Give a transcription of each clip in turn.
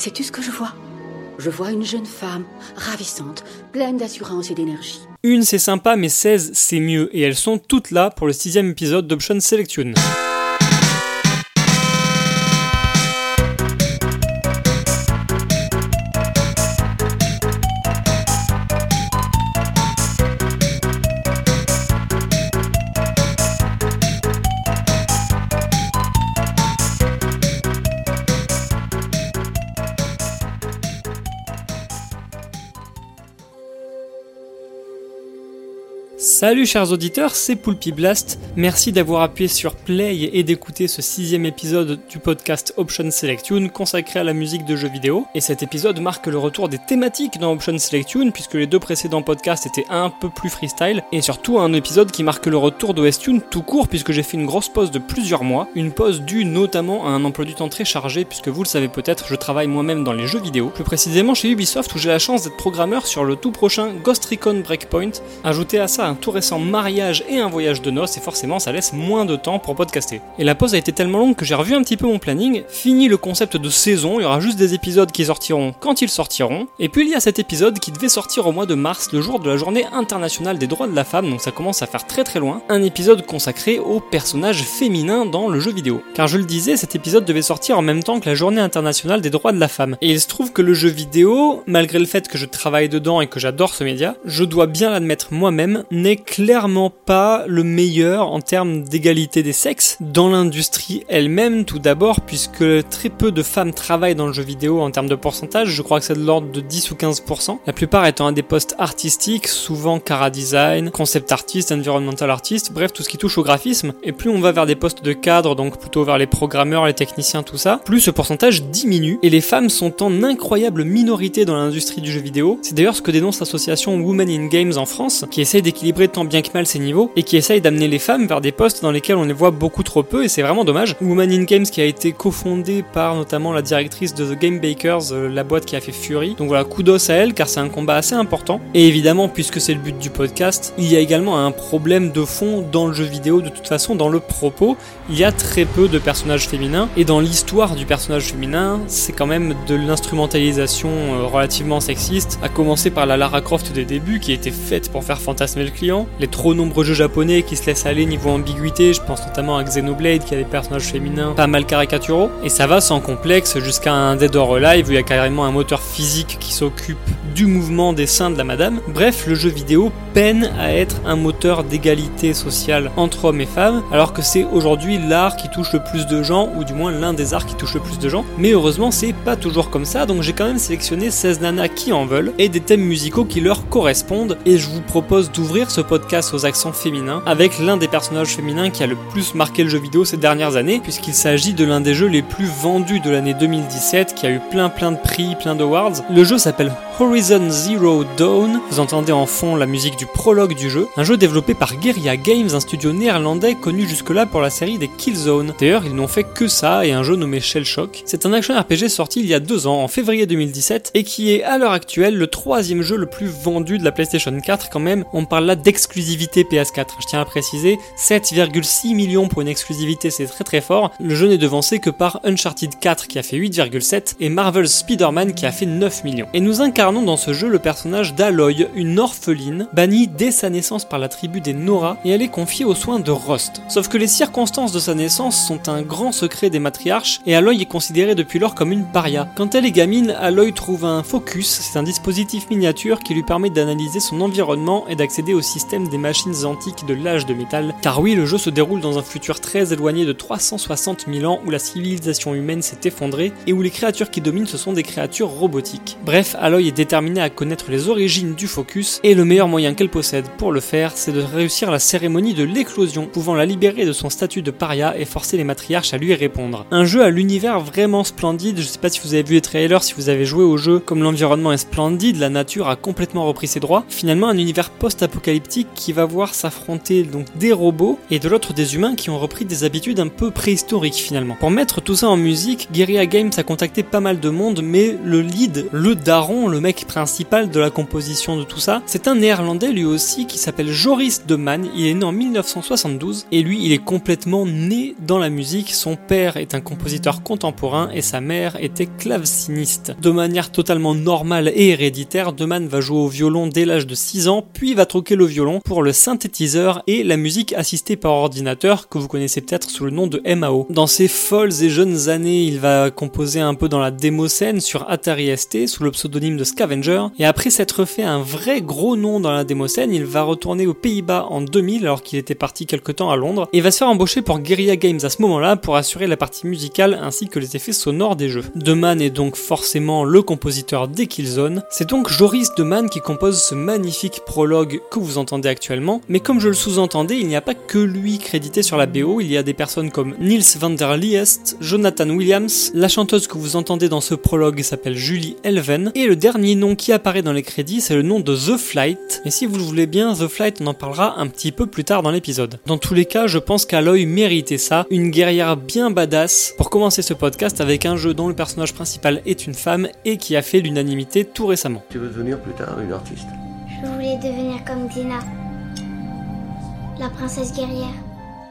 Sais-tu ce que je vois? Je vois une jeune femme, ravissante, pleine d'assurance et d'énergie. Une c'est sympa, mais 16 c'est mieux, et elles sont toutes là pour le sixième épisode d'Option Selection. Salut chers auditeurs, c'est Poulpi Blast. Merci d'avoir appuyé sur Play et d'écouter ce sixième épisode du podcast Option Selection consacré à la musique de jeux vidéo. Et cet épisode marque le retour des thématiques dans Option Selection puisque les deux précédents podcasts étaient un peu plus freestyle et surtout un épisode qui marque le retour de Westune tout court puisque j'ai fait une grosse pause de plusieurs mois, une pause due notamment à un emploi du temps très chargé puisque vous le savez peut-être, je travaille moi-même dans les jeux vidéo, plus précisément chez Ubisoft où j'ai la chance d'être programmeur sur le tout prochain Ghost Recon Breakpoint. Ajoutez à ça un tout récent mariage et un voyage de noces et forcément ça laisse moins de temps pour podcaster. Et la pause a été tellement longue que j'ai revu un petit peu mon planning, fini le concept de saison, il y aura juste des épisodes qui sortiront quand ils sortiront, et puis il y a cet épisode qui devait sortir au mois de mars, le jour de la journée internationale des droits de la femme, donc ça commence à faire très très loin, un épisode consacré aux personnages féminins dans le jeu vidéo. Car je le disais, cet épisode devait sortir en même temps que la journée internationale des droits de la femme. Et il se trouve que le jeu vidéo, malgré le fait que je travaille dedans et que j'adore ce média, je dois bien l'admettre moi-même, n'est clairement pas le meilleur en termes d'égalité des sexes dans l'industrie elle-même tout d'abord puisque très peu de femmes travaillent dans le jeu vidéo en termes de pourcentage, je crois que c'est de l'ordre de 10 ou 15%, la plupart étant à des postes artistiques, souvent cara design, concept artist, environmental artist, bref tout ce qui touche au graphisme, et plus on va vers des postes de cadre, donc plutôt vers les programmeurs, les techniciens, tout ça, plus ce pourcentage diminue. Et les femmes sont en incroyable minorité dans l'industrie du jeu vidéo. C'est d'ailleurs ce que dénonce l'association Women in Games en France, qui essaye d'équilibrer tant bien que mal ces niveaux et qui essaye d'amener les femmes vers des postes dans lesquels on les voit beaucoup trop peu et c'est vraiment dommage. Woman in Games qui a été cofondée par notamment la directrice de The Game Bakers, euh, la boîte qui a fait Fury. Donc voilà, kudos à elle car c'est un combat assez important. Et évidemment, puisque c'est le but du podcast, il y a également un problème de fond dans le jeu vidéo de toute façon, dans le propos. Il y a très peu de personnages féminins et dans l'histoire du personnage féminin, c'est quand même de l'instrumentalisation euh, relativement sexiste, à commencer par la Lara Croft des débuts qui était faite pour faire fantasmer le client, les trop nombreux jeux japonais qui se laissent aller niveau ambiguïté, je pense notamment à Xenoblade qui a des personnages féminins pas mal caricaturaux, et ça va sans complexe jusqu'à un Dead or Alive où il y a carrément un moteur physique qui s'occupe du mouvement des seins de la madame. Bref, le jeu vidéo peine à être un moteur d'égalité sociale entre hommes et femmes, alors que c'est aujourd'hui l'art qui touche le plus de gens, ou du moins l'un des arts qui touche le plus de gens. Mais heureusement, c'est pas toujours comme ça, donc j'ai quand même sélectionné 16 nanas qui en veulent, et des thèmes musicaux qui leur correspondent, et je vous propose d'ouvrir ce podcast aux accents féminins, avec l'un des personnages féminins qui a le plus marqué le jeu vidéo ces dernières années, puisqu'il s'agit de l'un des jeux les plus vendus de l'année 2017, qui a eu plein plein de prix, plein d'awards. Le jeu s'appelle Horizon Zero Dawn, vous entendez en fond la musique du prologue du jeu, un jeu développé par Guerrilla Games, un studio néerlandais connu jusque-là pour la série des Killzone. D'ailleurs, ils n'ont fait que ça et un jeu nommé Shell Shock. C'est un action RPG sorti il y a deux ans, en février 2017, et qui est à l'heure actuelle le troisième jeu le plus vendu de la PlayStation 4 quand même. On parle là d'exclusivité PS4. Je tiens à préciser, 7,6 millions pour une exclusivité, c'est très très fort. Le jeu n'est devancé que par Uncharted 4 qui a fait 8,7 et Marvel's Spider-Man qui a fait 9 millions. Dans ce jeu le personnage d'Aloy, une orpheline, bannie dès sa naissance par la tribu des Nora et elle est confiée aux soins de Rost. Sauf que les circonstances de sa naissance sont un grand secret des matriarches et Aloy est considérée depuis lors comme une paria. Quand elle est gamine, Aloy trouve un focus, c'est un dispositif miniature qui lui permet d'analyser son environnement et d'accéder au système des machines antiques de l'âge de métal. Car oui, le jeu se déroule dans un futur très éloigné de 360 000 ans où la civilisation humaine s'est effondrée et où les créatures qui dominent ce sont des créatures robotiques. Bref, Aloy déterminée à connaître les origines du focus et le meilleur moyen qu'elle possède pour le faire, c'est de réussir la cérémonie de l'éclosion, pouvant la libérer de son statut de paria et forcer les matriarches à lui répondre. Un jeu à l'univers vraiment splendide, je sais pas si vous avez vu les trailers, si vous avez joué au jeu, comme l'environnement est splendide, la nature a complètement repris ses droits. Finalement, un univers post-apocalyptique qui va voir s'affronter donc des robots et de l'autre des humains qui ont repris des habitudes un peu préhistoriques finalement. Pour mettre tout ça en musique, Guerrilla Games a contacté pas mal de monde, mais le lead, le daron, le le mec principal de la composition de tout ça. C'est un néerlandais lui aussi qui s'appelle Joris de Man, il est né en 1972 et lui il est complètement né dans la musique. Son père est un compositeur contemporain et sa mère était claveciniste. De manière totalement normale et héréditaire, Deman va jouer au violon dès l'âge de 6 ans, puis va troquer le violon pour le synthétiseur et la musique assistée par ordinateur que vous connaissez peut-être sous le nom de MAO. Dans ses folles et jeunes années, il va composer un peu dans la démo scène sur Atari ST sous le pseudonyme de Scavenger et après s'être fait un vrai gros nom dans la démo scène, il va retourner aux Pays-Bas en 2000 alors qu'il était parti quelque temps à Londres et va se faire embaucher pour Guerrilla Games à ce moment-là pour assurer la partie musicale ainsi que les effets sonores des jeux. Deman est donc forcément le compositeur des Killzone. C'est donc Joris Deman qui compose ce magnifique prologue que vous entendez actuellement, mais comme je le sous-entendais, il n'y a pas que lui crédité sur la BO, il y a des personnes comme Niels van der Liest, Jonathan Williams, la chanteuse que vous entendez dans ce prologue s'appelle Julie Elven, et le dernier nom qui apparaît dans les crédits, c'est le nom de The Flight. Et si vous le voulez bien, The Flight, on en parlera un petit peu plus tard dans l'épisode. Dans tous les cas, je pense qu'Aloy méritait ça, une guerrière bien badass, pour commencer ce podcast avec un jeu dont le personnage principal est une femme et qui a fait l'unanimité tout récemment. Tu veux devenir plus tard une artiste? Je voulais devenir comme Dina, la princesse guerrière.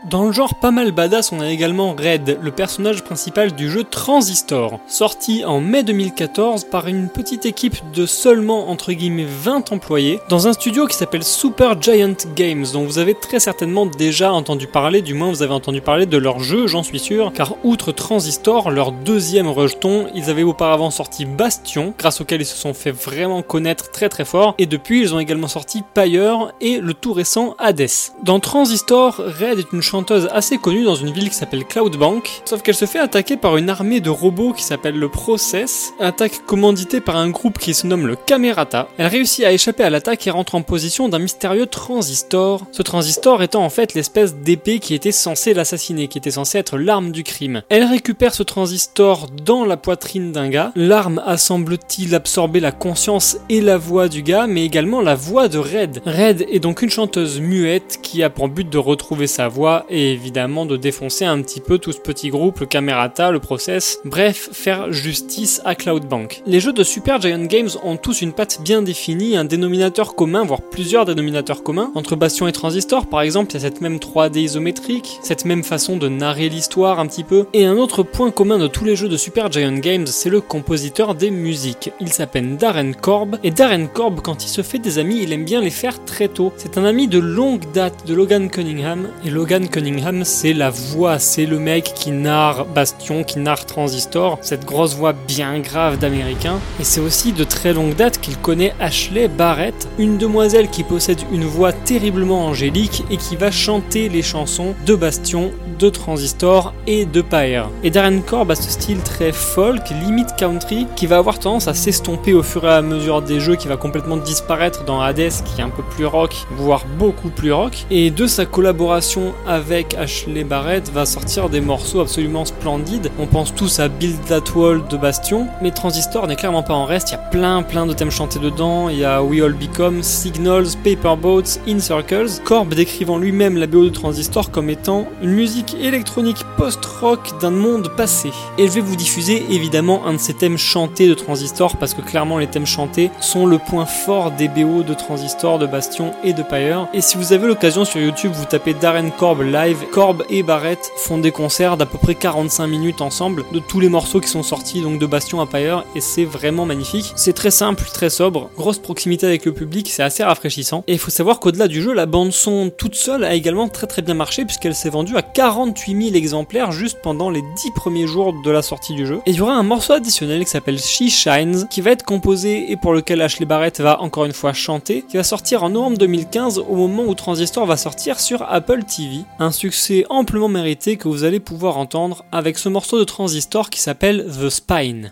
Dans le genre pas mal badass, on a également Red, le personnage principal du jeu Transistor, sorti en mai 2014 par une petite équipe de seulement entre guillemets 20 employés dans un studio qui s'appelle Super Giant Games, dont vous avez très certainement déjà entendu parler, du moins vous avez entendu parler de leur jeu, j'en suis sûr, car outre Transistor, leur deuxième rejeton, ils avaient auparavant sorti Bastion, grâce auquel ils se sont fait vraiment connaître très très fort, et depuis ils ont également sorti Pyre et le tout récent Hades. Dans Transistor, Red est une chanteuse assez connue dans une ville qui s'appelle Cloudbank, sauf qu'elle se fait attaquer par une armée de robots qui s'appelle le Process, attaque commanditée par un groupe qui se nomme le Camerata. Elle réussit à échapper à l'attaque et rentre en position d'un mystérieux transistor, ce transistor étant en fait l'espèce d'épée qui était censée l'assassiner, qui était censée être l'arme du crime. Elle récupère ce transistor dans la poitrine d'un gars, l'arme a semble-t-il absorbé la conscience et la voix du gars, mais également la voix de Red. Red est donc une chanteuse muette qui a pour but de retrouver sa voix et évidemment de défoncer un petit peu tout ce petit groupe, le Camerata, le Process, bref, faire justice à Cloudbank. Les jeux de Super Giant Games ont tous une patte bien définie, un dénominateur commun, voire plusieurs dénominateurs communs. Entre Bastion et Transistor, par exemple, il y a cette même 3D isométrique, cette même façon de narrer l'histoire un petit peu. Et un autre point commun de tous les jeux de Super Giant Games, c'est le compositeur des musiques. Il s'appelle Darren Korb, et Darren Korb, quand il se fait des amis, il aime bien les faire très tôt. C'est un ami de longue date de Logan Cunningham, et Logan Cunningham, c'est la voix, c'est le mec qui narre Bastion, qui narre Transistor, cette grosse voix bien grave d'américain. Et c'est aussi de très longue date qu'il connaît Ashley Barrett, une demoiselle qui possède une voix terriblement angélique et qui va chanter les chansons de Bastion, de Transistor et de Pyre. Et Darren Korb a ce style très folk, limite country, qui va avoir tendance à s'estomper au fur et à mesure des jeux, qui va complètement disparaître dans Hades, qui est un peu plus rock, voire beaucoup plus rock. Et de sa collaboration avec Ashley Barrett va sortir des morceaux absolument splendides. On pense tous à Build That Wall de Bastion, mais Transistor n'est clairement pas en reste. Il y a plein plein de thèmes chantés dedans. Il y a We All Become, Signals, Paper Boats, In Circles. Korb décrivant lui-même la BO de Transistor comme étant une musique électronique post-rock d'un monde passé. Et je vais vous diffuser évidemment un de ces thèmes chantés de Transistor parce que clairement les thèmes chantés sont le point fort des BO de Transistor, de Bastion et de Pyre. Et si vous avez l'occasion sur YouTube, vous tapez Darren Korb live, Korb et Barrett font des concerts d'à peu près 45 minutes ensemble de tous les morceaux qui sont sortis donc de Bastion à Pyre et c'est vraiment magnifique. C'est très simple, très sobre, grosse proximité avec le public, c'est assez rafraîchissant. Et il faut savoir qu'au-delà du jeu, la bande son toute seule a également très très bien marché puisqu'elle s'est vendue à 48 000 exemplaires juste pendant les 10 premiers jours de la sortie du jeu. Et il y aura un morceau additionnel qui s'appelle She Shines qui va être composé et pour lequel Ashley Barrett va encore une fois chanter, qui va sortir en novembre 2015 au moment où Transistor va sortir sur Apple TV. Un succès amplement mérité que vous allez pouvoir entendre avec ce morceau de Transistor qui s'appelle The Spine.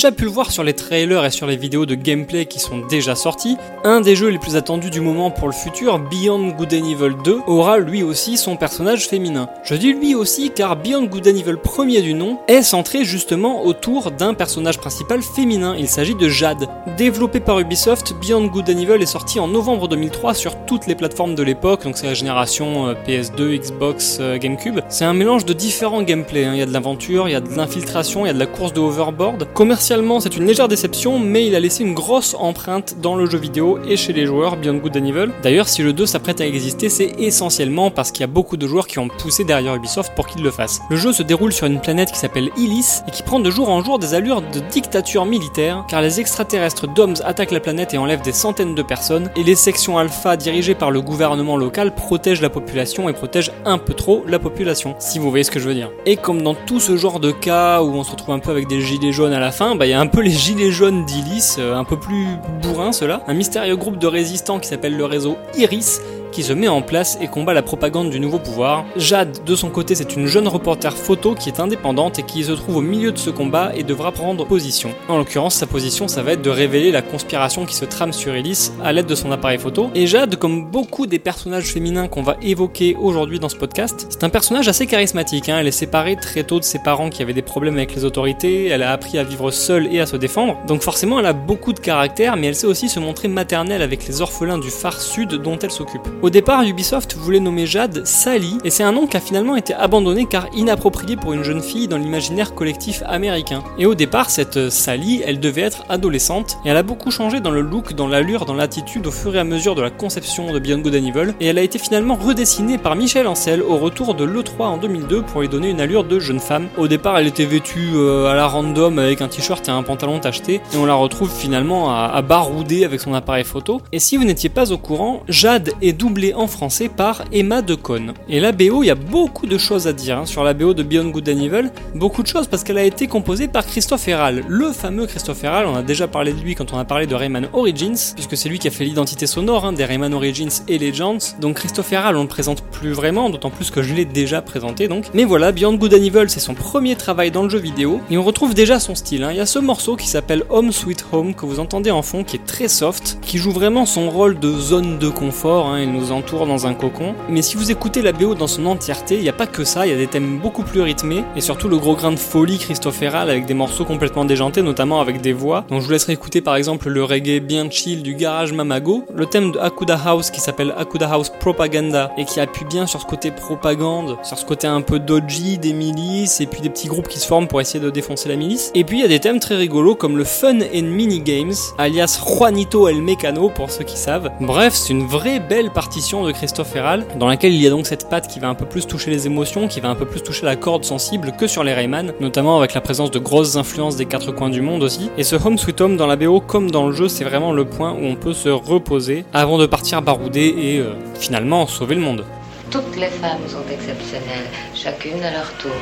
Déjà pu le voir sur les trailers et sur les vidéos de gameplay qui sont déjà sortis, un des jeux les plus attendus du moment pour le futur, Beyond Good and Evil 2, aura lui aussi son personnage féminin. Je dis lui aussi car Beyond Good and Evil premier du nom est centré justement autour d'un personnage principal féminin, il s'agit de Jade. Développé par Ubisoft, Beyond Good and Evil est sorti en novembre 2003 sur toutes les plateformes de l'époque, donc c'est la génération euh, PS2, Xbox, euh, GameCube. C'est un mélange de différents gameplays, hein. il y a de l'aventure, il y a de l'infiltration, il y a de la course de hoverboard. Commercialement c'est une légère déception, mais il a laissé une grosse empreinte dans le jeu vidéo et chez les joueurs Beyond Good and Evil. D'ailleurs si le 2 s'apprête à exister, c'est essentiellement parce qu'il y a beaucoup de joueurs qui ont poussé derrière Ubisoft pour qu'il le fasse. Le jeu se déroule sur une planète qui s'appelle Illis et qui prend de jour en jour des allures de dictature militaire, car les extraterrestres DOMS attaquent la planète et enlèvent des centaines de personnes, et les sections alpha dirigées par le gouvernement local protègent la population et protègent un peu trop la population, si vous voyez ce que je veux dire. Et comme dans tout ce genre de cas où on se retrouve un peu avec des gilets jaunes à la fin, bah il y a un peu les gilets jaunes d'Illis, euh, un peu plus bourrins ceux-là, un mystérieux groupe de résistants qui s'appelle le réseau Iris, qui se met en place et combat la propagande du nouveau pouvoir. Jade, de son côté, c'est une jeune reporter photo qui est indépendante et qui se trouve au milieu de ce combat et devra prendre position. En l'occurrence, sa position, ça va être de révéler la conspiration qui se trame sur Ellis à l'aide de son appareil photo. Et Jade, comme beaucoup des personnages féminins qu'on va évoquer aujourd'hui dans ce podcast, c'est un personnage assez charismatique. Hein. Elle est séparée très tôt de ses parents qui avaient des problèmes avec les autorités, elle a appris à vivre seule et à se défendre. Donc forcément, elle a beaucoup de caractère, mais elle sait aussi se montrer maternelle avec les orphelins du phare sud dont elle s'occupe. Au départ, Ubisoft voulait nommer Jade Sally, et c'est un nom qui a finalement été abandonné car inapproprié pour une jeune fille dans l'imaginaire collectif américain. Et au départ, cette Sally, elle devait être adolescente, et elle a beaucoup changé dans le look, dans l'allure, dans l'attitude au fur et à mesure de la conception de Beyond Good et elle a été finalement redessinée par Michel Ancel au retour de l'E3 en 2002 pour lui donner une allure de jeune femme. Au départ, elle était vêtue euh, à la random avec un t-shirt et un pantalon tacheté, et on la retrouve finalement à, à barouder avec son appareil photo. Et si vous n'étiez pas au courant, Jade est doublée en français par Emma Decaune. Et la BO, il y a beaucoup de choses à dire hein, sur la BO de Beyond Good and Evil. Beaucoup de choses parce qu'elle a été composée par Christophe Herral, le fameux Christophe Herral. On a déjà parlé de lui quand on a parlé de Rayman Origins, puisque c'est lui qui a fait l'identité sonore hein, des Rayman Origins et Legends. Donc Christophe Herral, on le présente plus vraiment, d'autant plus que je l'ai déjà présenté donc. Mais voilà, Beyond Good and Evil, c'est son premier travail dans le jeu vidéo, et on retrouve déjà son style. hein. Il y a ce morceau qui s'appelle Home Sweet Home que vous entendez en fond, qui est très soft, qui joue vraiment son rôle de zone de confort. hein. Entoure dans un cocon. Mais si vous écoutez la BO dans son entièreté, il n'y a pas que ça, il y a des thèmes beaucoup plus rythmés et surtout le gros grain de folie christophéral avec des morceaux complètement déjantés, notamment avec des voix. Donc je vous laisserai écouter par exemple le reggae bien chill du garage Mamago, le thème de Akuda House qui s'appelle Akuda House Propaganda et qui appuie bien sur ce côté propagande, sur ce côté un peu dodgy des milices et puis des petits groupes qui se forment pour essayer de défoncer la milice. Et puis il y a des thèmes très rigolos comme le Fun and Mini Games, alias Juanito El Mecano pour ceux qui savent. Bref, c'est une vraie belle partition de Christophe Herral, dans laquelle il y a donc cette patte qui va un peu plus toucher les émotions, qui va un peu plus toucher la corde sensible que sur les Rayman, notamment avec la présence de grosses influences des quatre coins du monde aussi. Et ce Home Sweet Home dans la BO comme dans le jeu, c'est vraiment le point où on peut se reposer avant de partir barouder et euh, finalement sauver le monde. Toutes les femmes sont exceptionnelles, chacune à leur tour.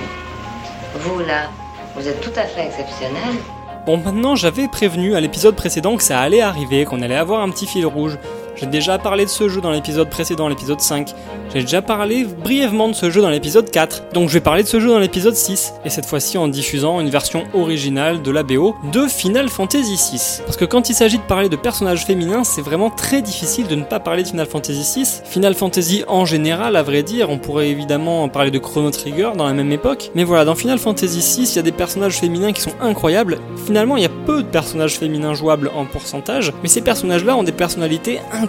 Vous là, vous êtes tout à fait exceptionnel. Bon, maintenant j'avais prévenu à l'épisode précédent que ça allait arriver, qu'on allait avoir un petit fil rouge. J'ai déjà parlé de ce jeu dans l'épisode précédent, l'épisode 5. J'ai déjà parlé brièvement de ce jeu dans l'épisode 4. Donc je vais parler de ce jeu dans l'épisode 6. Et cette fois-ci en diffusant une version originale de la BO de Final Fantasy VI. Parce que quand il s'agit de parler de personnages féminins, c'est vraiment très difficile de ne pas parler de Final Fantasy VI. Final Fantasy en général, à vrai dire, on pourrait évidemment parler de Chrono Trigger dans la même époque. Mais voilà, dans Final Fantasy VI, il y a des personnages féminins qui sont incroyables. Finalement, il y a peu de personnages féminins jouables en pourcentage. Mais ces personnages-là ont des personnalités incroyables.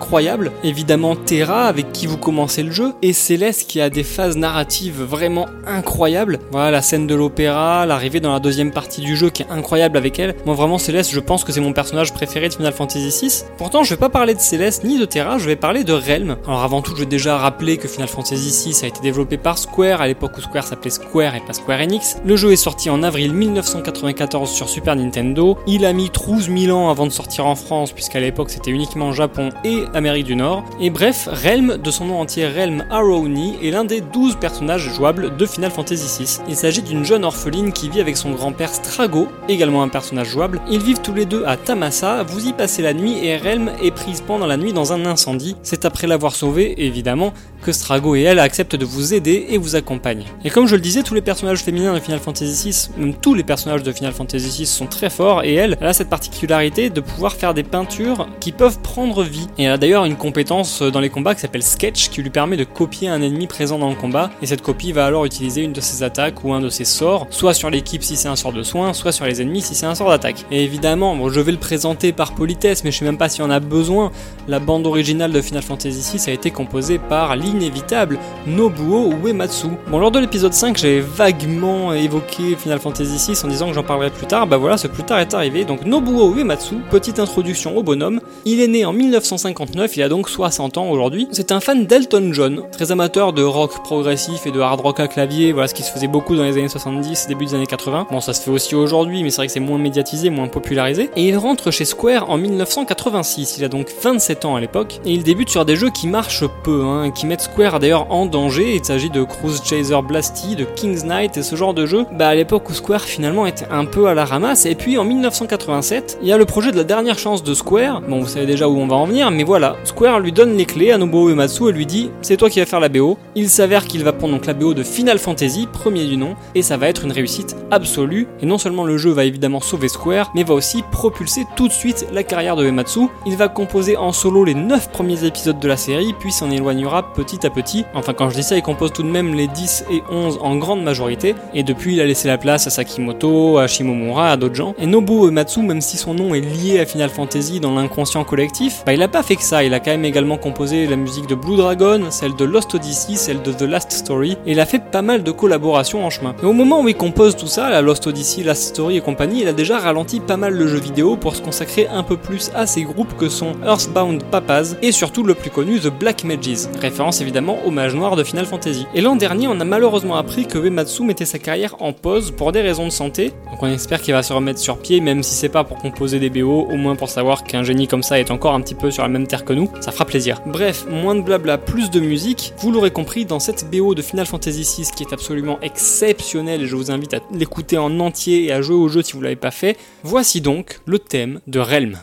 Évidemment, Terra, avec qui vous commencez le jeu, et Céleste qui a des phases narratives vraiment incroyables. Voilà, la scène de l'opéra, l'arrivée dans la deuxième partie du jeu qui est incroyable avec elle. Moi, vraiment, Céleste, je pense que c'est mon personnage préféré de Final Fantasy VI. Pourtant, je vais pas parler de Céleste ni de Terra, je vais parler de Realm. Alors, avant tout, je vais déjà rappeler que Final Fantasy VI a été développé par Square à l'époque où Square s'appelait Square et pas Square Enix. Le jeu est sorti en avril 1994 sur Super Nintendo. Il a mis 12 000 ans avant de sortir en France, puisqu'à l'époque c'était uniquement Japon et Amérique du Nord. Et bref, Relm, de son nom entier Relm Arrowny, est l'un des 12 personnages jouables de Final Fantasy VI. Il s'agit d'une jeune orpheline qui vit avec son grand-père Strago, également un personnage jouable. Ils vivent tous les deux à Tamasa, vous y passez la nuit et Relm est prise pendant la nuit dans un incendie. C'est après l'avoir sauvée, évidemment, que Strago et elle acceptent de vous aider et vous accompagnent. Et comme je le disais, tous les personnages féminins de Final Fantasy VI, même tous les personnages de Final Fantasy VI sont très forts et elle, a cette particularité de pouvoir faire des peintures qui peuvent prendre vie. Et elle a d'ailleurs une compétence dans les combats qui s'appelle Sketch qui lui permet de copier un ennemi présent dans le combat et cette copie va alors utiliser une de ses attaques ou un de ses sorts, soit sur l'équipe si c'est un sort de soin, soit sur les ennemis si c'est un sort d'attaque. Et évidemment, je vais le présenter par politesse, mais je sais même pas si on a besoin. La bande originale de Final Fantasy VI a été composée par l'inévitable Nobuo Uematsu. Bon, lors de l'épisode 5, j'ai vaguement évoqué Final Fantasy VI en disant que j'en parlerai plus tard. Bah voilà, ce plus tard est arrivé. Donc Nobuo Uematsu, petite introduction au bonhomme. Il est né en 1959, il a donc 60 ans aujourd'hui. C'est un fan d'Elton John, très amateur de rock progressif et de hard rock à clavier, voilà ce qui se faisait beaucoup dans les années 70, début des années 80. Bon, ça se fait aussi aujourd'hui, mais c'est vrai que c'est moins médiatisé, moins popularisé. Et il rentre chez Square en 1986, il a donc 27 ans à l'époque, et il débute sur des jeux qui marchent peu, hein, qui mettent Square d'ailleurs en danger. Il s'agit de Cruise Chaser Blasty, de King's Knight et ce genre de jeu. Bah à l'époque où Square finalement était un peu à la ramasse. Et puis en 1987, il y a le projet de la dernière chance de Square. Bon, vous savez déjà où on va en venir, mais voilà. Square lui donne les clés à Nobuo Uematsu et lui dit c'est toi qui vas faire la BO. Il s'avère qu'il va prendre donc la BO de Final Fantasy, premier du nom, et ça va être une réussite absolue. Et non seulement le jeu va évidemment sauver Square, mais va aussi propulser tout de suite la carrière de Uematsu. Il va composer en solo les 9 premiers épisodes de la série, puis s'en éloignera petit à petit. Enfin, quand je dis ça, il compose tout de même les 10 et 11 en grande majorité, et depuis il a laissé la place à Sakimoto, à Shimomura, à d'autres gens. Et Nobuo Uematsu, même si son nom est lié à Final Fantasy dans l'inconscient collectif, bah il a pas fait que ça, il a quand même également composé la musique de Blue Dragon, celle de Lost Odyssey, celle de The Last Story, et il a fait pas mal de collaborations en chemin. Et au moment où il compose tout ça, la Lost Odyssey, Last Story et compagnie, il a déjà ralenti pas mal le jeu vidéo pour se consacrer un peu plus à ces groupes que sont Earthbound Papas et surtout le plus connu The Black Mages, référence évidemment au mage noir de Final Fantasy. Et l'an dernier, on a malheureusement appris que Uematsu mettait sa carrière en pause pour des raisons de santé, donc on espère qu'il va se remettre sur pied, même si c'est pas pour composer des BO, au moins pour savoir qu'un génie comme ça est encore un petit peu sur la même terre que nous, ça fera plaisir. Bref, moins de blabla, plus de musique, vous l'aurez compris, dans cette BO de Final Fantasy VI qui est absolument exceptionnelle, et je vous invite à l'écouter en entier et à jouer au jeu si vous l'avez pas fait, voici donc le thème de Relm.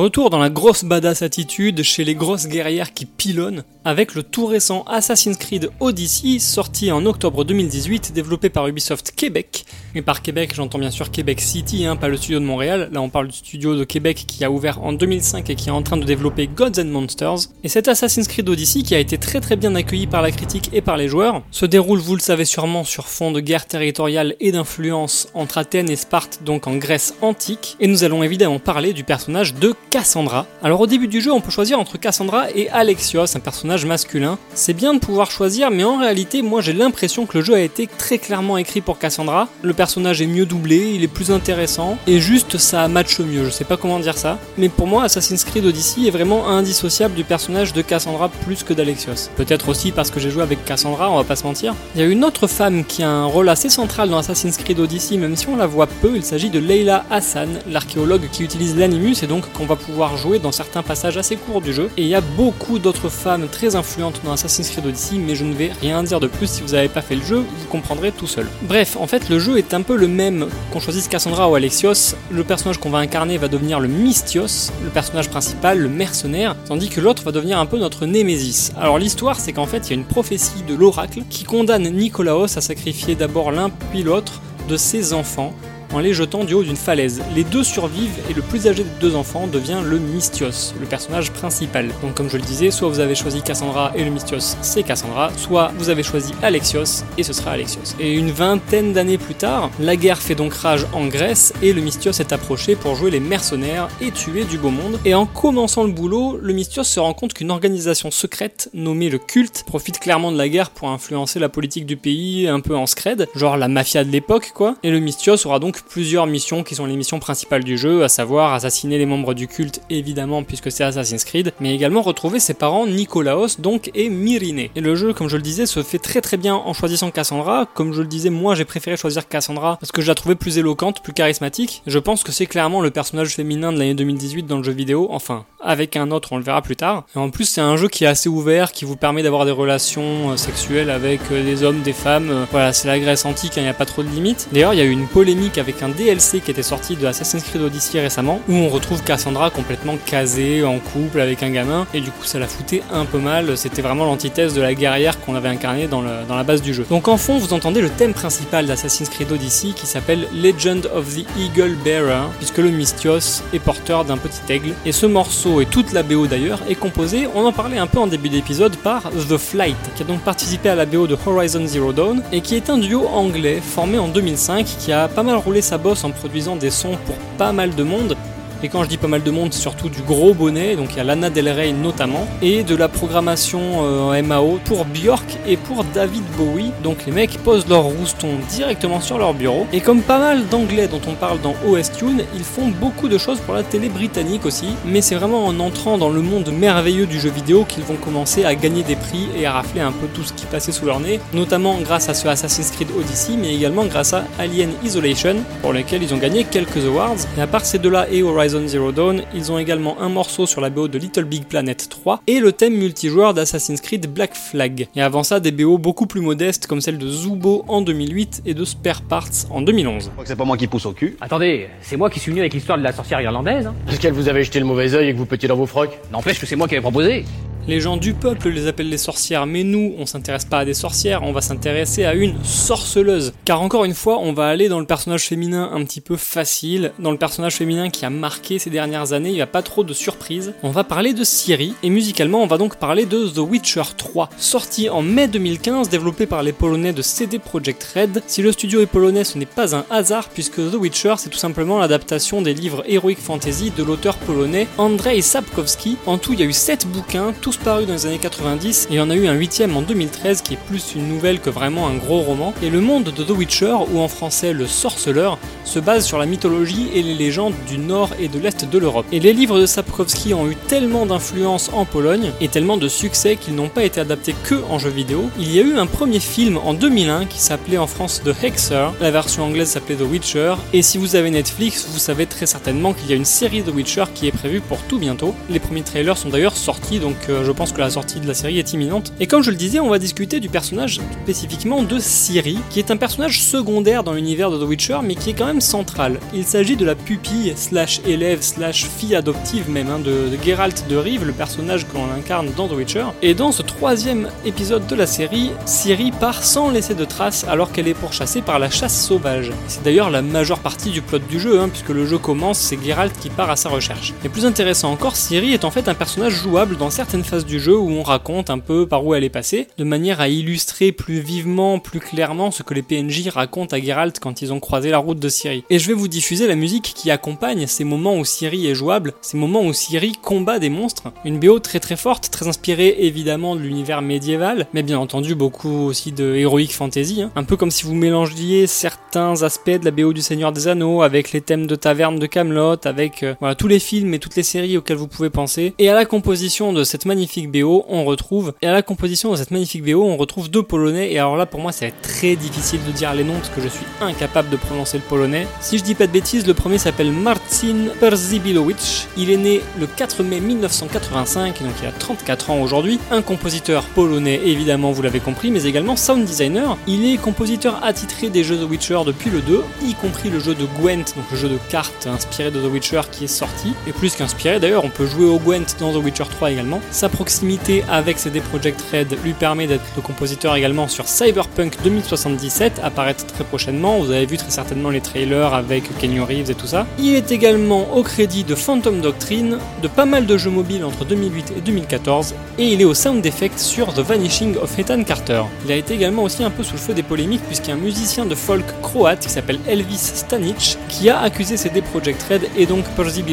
Retour dans la grosse badass attitude chez les grosses guerrières qui pilonnent, avec le tout récent Assassin's Creed Odyssey, sorti en octobre 2018, développé par Ubisoft Québec. Et par Québec, j'entends bien sûr Québec City, hein, pas le studio de Montréal. Là, on parle du studio de Québec qui a ouvert en 2005 et qui est en train de développer Gods and Monsters. Et cet Assassin's Creed Odyssey, qui a été très très bien accueilli par la critique et par les joueurs, se déroule, vous le savez sûrement, sur fond de guerre territoriale et d'influence entre Athènes et Sparte, donc en Grèce antique. Et nous allons évidemment parler du personnage de Cassandra. Alors au début du jeu, on peut choisir entre Cassandra et Alexios, un personnage masculin. C'est bien de pouvoir choisir, mais en réalité, moi j'ai l'impression que le jeu a été très clairement écrit pour Cassandra. Le personnage est mieux doublé, il est plus intéressant, et juste ça matche mieux, je sais pas comment dire ça. Mais pour moi, Assassin's Creed Odyssey est vraiment indissociable du personnage de Cassandra plus que d'Alexios. Peut-être aussi parce que j'ai joué avec Cassandra, on va pas se mentir. Il y a une autre femme qui a un rôle assez central dans Assassin's Creed Odyssey, même si on la voit peu, il s'agit de Leila Hassan, l'archéologue qui utilise l'animus et donc qu'on va pouvoir jouer dans certains passages assez courts du jeu. Et il y a beaucoup d'autres femmes très influentes dans Assassin's Creed Odyssey, mais je ne vais rien dire de plus si vous n'avez pas fait le jeu, vous comprendrez tout seul. Bref, en fait, le jeu est un peu le même qu'on choisisse Cassandra ou Alexios. Le personnage qu'on va incarner va devenir le Mystios, le personnage principal, le mercenaire, tandis que l'autre va devenir un peu notre Némésis. Alors l'histoire, c'est qu'en fait, il y a une prophétie de l'oracle qui condamne Nicolaos à sacrifier d'abord l'un puis l'autre de ses enfants en les jetant du haut d'une falaise. Les deux survivent et le plus âgé des deux enfants devient le Mystios, le personnage principal. Donc comme je le disais, soit vous avez choisi Cassandra et le Mystios c'est Cassandra, soit vous avez choisi Alexios et ce sera Alexios. Et une vingtaine d'années plus tard, la guerre fait donc rage en Grèce et le Mystios est approché pour jouer les mercenaires et tuer du beau monde. Et en commençant le boulot, le Mystios se rend compte qu'une organisation secrète nommée le culte profite clairement de la guerre pour influencer la politique du pays un peu en scred, genre la mafia de l'époque quoi. Et le Mystios aura donc plusieurs missions qui sont les missions principales du jeu, à savoir assassiner les membres du culte évidemment puisque c'est Assassin's Creed, mais également retrouver ses parents Nicolaos donc et Myrine. Et le jeu, comme je le disais, se fait très très bien en choisissant Cassandra. Comme je le disais, moi j'ai préféré choisir Cassandra parce que je la trouvais plus éloquente, plus charismatique. Je pense que c'est clairement le personnage féminin de l'année 2018 dans le jeu vidéo, enfin avec un autre, on le verra plus tard. Et en plus, c'est un jeu qui est assez ouvert, qui vous permet d'avoir des relations euh, sexuelles avec euh, des hommes, des femmes. Euh, Voilà, c'est la Grèce antique, hein, il n'y a pas trop de limites. D'ailleurs, il y a eu une polémique avec un DLC qui était sorti de Assassin's Creed Odyssey récemment, où on retrouve Cassandra complètement casée, en couple avec un gamin, et du coup, ça la foutait un peu mal. C'était vraiment l'antithèse de la guerrière qu'on avait incarnée dans, dans la base du jeu. Donc en fond, vous entendez le thème principal d'Assassin's Creed Odyssey qui s'appelle Legend of the Eagle Bearer, puisque le Mystios est porteur d'un petit aigle. Et ce morceau et toute la BO d'ailleurs est composé, on en parlait un peu en début d'épisode, par The Flight, qui a donc participé à la BO de Horizon Zero Dawn, et qui est un duo anglais formé en 2005 qui a pas mal roulé sa bosse en produisant des sons pour pas mal de monde, et quand je dis pas mal de monde, c'est surtout du gros bonnet, donc il y a Lana Del Rey notamment, et de la programmation euh, MAO pour Björk et pour David Bowie. Donc les mecs posent leur rouston directement sur leur bureau. Et comme pas mal d'anglais dont on parle dans OS Tune, ils font beaucoup de choses pour la télé britannique aussi. Mais c'est vraiment en entrant dans le monde merveilleux du jeu vidéo qu'ils vont commencer à gagner des prix et à rafler un peu tout ce qui passait sous leur nez, notamment grâce à ce Assassin's Creed Odyssey, mais également grâce à Alien Isolation, pour lequel ils ont gagné quelques awards. Et à part ces deux-là et Horizon Zero Dawn, ils ont également un morceau sur la BO de Little Big Planet 3 et le thème multijoueur d'Assassin's Creed Black Flag. Et avant ça, des BO beaucoup plus modestes comme celle de Zubo en 2008 et de Spare Parts en 2011. Je crois que c'est pas moi qui pousse au cul. Attendez, c'est moi qui suis venu avec l'histoire de la sorcière irlandaise. Hein. Est-ce qu'elle vous avait jeté le mauvais œil et que vous pétiez dans vos frocs N'empêche que c'est moi qui avais proposé. Les gens du peuple les appellent les sorcières, mais nous, on s'intéresse pas à des sorcières, on va s'intéresser à une sorceleuse. Car encore une fois, on va aller dans le personnage féminin un petit peu facile, dans le personnage féminin qui a marqué ces dernières années, il n'y a pas trop de surprises. On va parler de Ciri, et musicalement, on va donc parler de The Witcher 3, sorti en mai 2015, développé par les Polonais de CD Projekt Red. Si le studio est polonais, ce n'est pas un hasard, puisque The Witcher, c'est tout simplement l'adaptation des livres Heroic Fantasy de l'auteur polonais Andrzej Sapkowski. En tout, il y a eu 7 bouquins, tous parus dans les années 90, et il y en a eu un huitième en 2013 qui est plus une nouvelle que vraiment un gros roman. Et le monde de The Witcher, ou en français le sorceleur, se base sur la mythologie et les légendes du nord et de l'est de l'Europe. Et les livres de Sapkowski ont eu tellement d'influence en Pologne et tellement de succès qu'ils n'ont pas été adaptés que en jeu vidéo. Il y a eu un premier film en 2001 qui s'appelait en France The Hexer, la version anglaise s'appelait The Witcher, et si vous avez Netflix, vous savez très certainement qu'il y a une série The Witcher qui est prévue pour tout bientôt. Les premiers trailers sont d'ailleurs sortis, donc euh, je pense que la sortie de la série est imminente. Et comme je le disais, on va discuter du personnage spécifiquement de Ciri, qui est un personnage secondaire dans l'univers de The Witcher, mais qui est quand même central. Il s'agit de la pupille, slash élève, slash fille adoptive même, hein, de, Geralt de Rive, le personnage que l'on incarne dans The Witcher. Et dans ce troisième épisode de la série, Ciri part sans laisser de traces alors qu'elle est pourchassée par la chasse sauvage. C'est d'ailleurs la majeure partie du plot du jeu, hein, puisque le jeu commence, c'est Geralt qui part à sa recherche. Et plus intéressant encore, Ciri est en fait un personnage jouable dans certaines phases du jeu où on raconte un peu par où elle est passée, de manière à illustrer plus vivement, plus clairement ce que les PNJ racontent à Geralt quand ils ont croisé la route de Ciri. Et je vais vous diffuser la musique qui accompagne ces moments où Ciri est jouable, ces moments où Ciri combat des monstres. Une BO très très forte, très inspirée évidemment de l'univers médiéval, mais bien entendu beaucoup aussi de heroic fantasy, hein. un peu comme si vous mélangiez certains aspects de la BO du Seigneur des Anneaux avec les thèmes de taverne de Camelot, avec euh, voilà tous les films et toutes les séries auxquelles vous pouvez penser. Et à la composition de cette magnifique BO, on retrouve et à la composition de cette magnifique BO, on retrouve deux polonais. Et alors là, pour moi, c'est très difficile de dire les noms parce que je suis incapable de prononcer le polonais. Si je dis pas de bêtises, le premier s'appelle Marcin Perzibilowicz. Il est né le 4 mai 1985, donc il a 34 ans aujourd'hui. Un compositeur polonais, évidemment, vous l'avez compris, mais également sound designer. Il est compositeur attitré des jeux The Witcher depuis le 2, y compris le jeu de Gwent, donc le jeu de cartes inspiré de The Witcher qui est sorti. Et plus qu'inspiré, d'ailleurs, on peut jouer au Gwent dans The Witcher 3 également. Proximité avec CD Projekt Red lui permet d'être le compositeur également sur Cyberpunk 2077, apparaître très prochainement. Vous avez vu très certainement les trailers avec Kenny Reeves et tout ça. Il est également au crédit de Phantom Doctrine, de pas mal de jeux mobiles entre 2008 et 2014, et il est au sound effect sur The Vanishing of Ethan Carter. Il a été également aussi un peu sous le feu des polémiques puisqu'il y a un musicien de folk croate qui s'appelle Elvis Stanic qui a accusé CD Projekt Red et donc Percy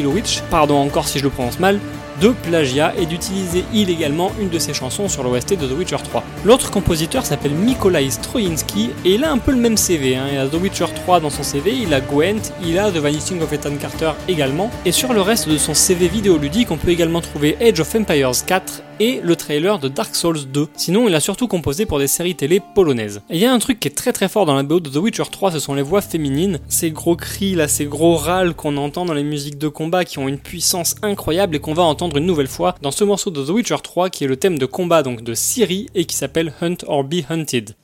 pardon encore si je le prononce mal, de plagiat et d'utiliser illégalement une de ses chansons sur l'OST de The Witcher 3. L'autre compositeur s'appelle Mikolai Stroinski et il a un peu le même CV. Hein. Il a The Witcher 3 dans son CV, il a Gwent, il a The Vanishing of Ethan Carter également. Et sur le reste de son CV vidéoludique, on peut également trouver Age of Empires 4 et le trailer de Dark Souls 2. Sinon, il a surtout composé pour des séries télé polonaises. Et il y a un truc qui est très très fort dans la BO de The Witcher 3, ce sont les voix féminines. Ces gros cris là, ces gros râles qu'on entend dans les musiques de combat qui ont une puissance incroyable et qu'on va entendre une nouvelle fois dans ce morceau de The Witcher 3 qui est le thème de combat donc de Ciri et qui s'appelle Hunt or Be Hunted.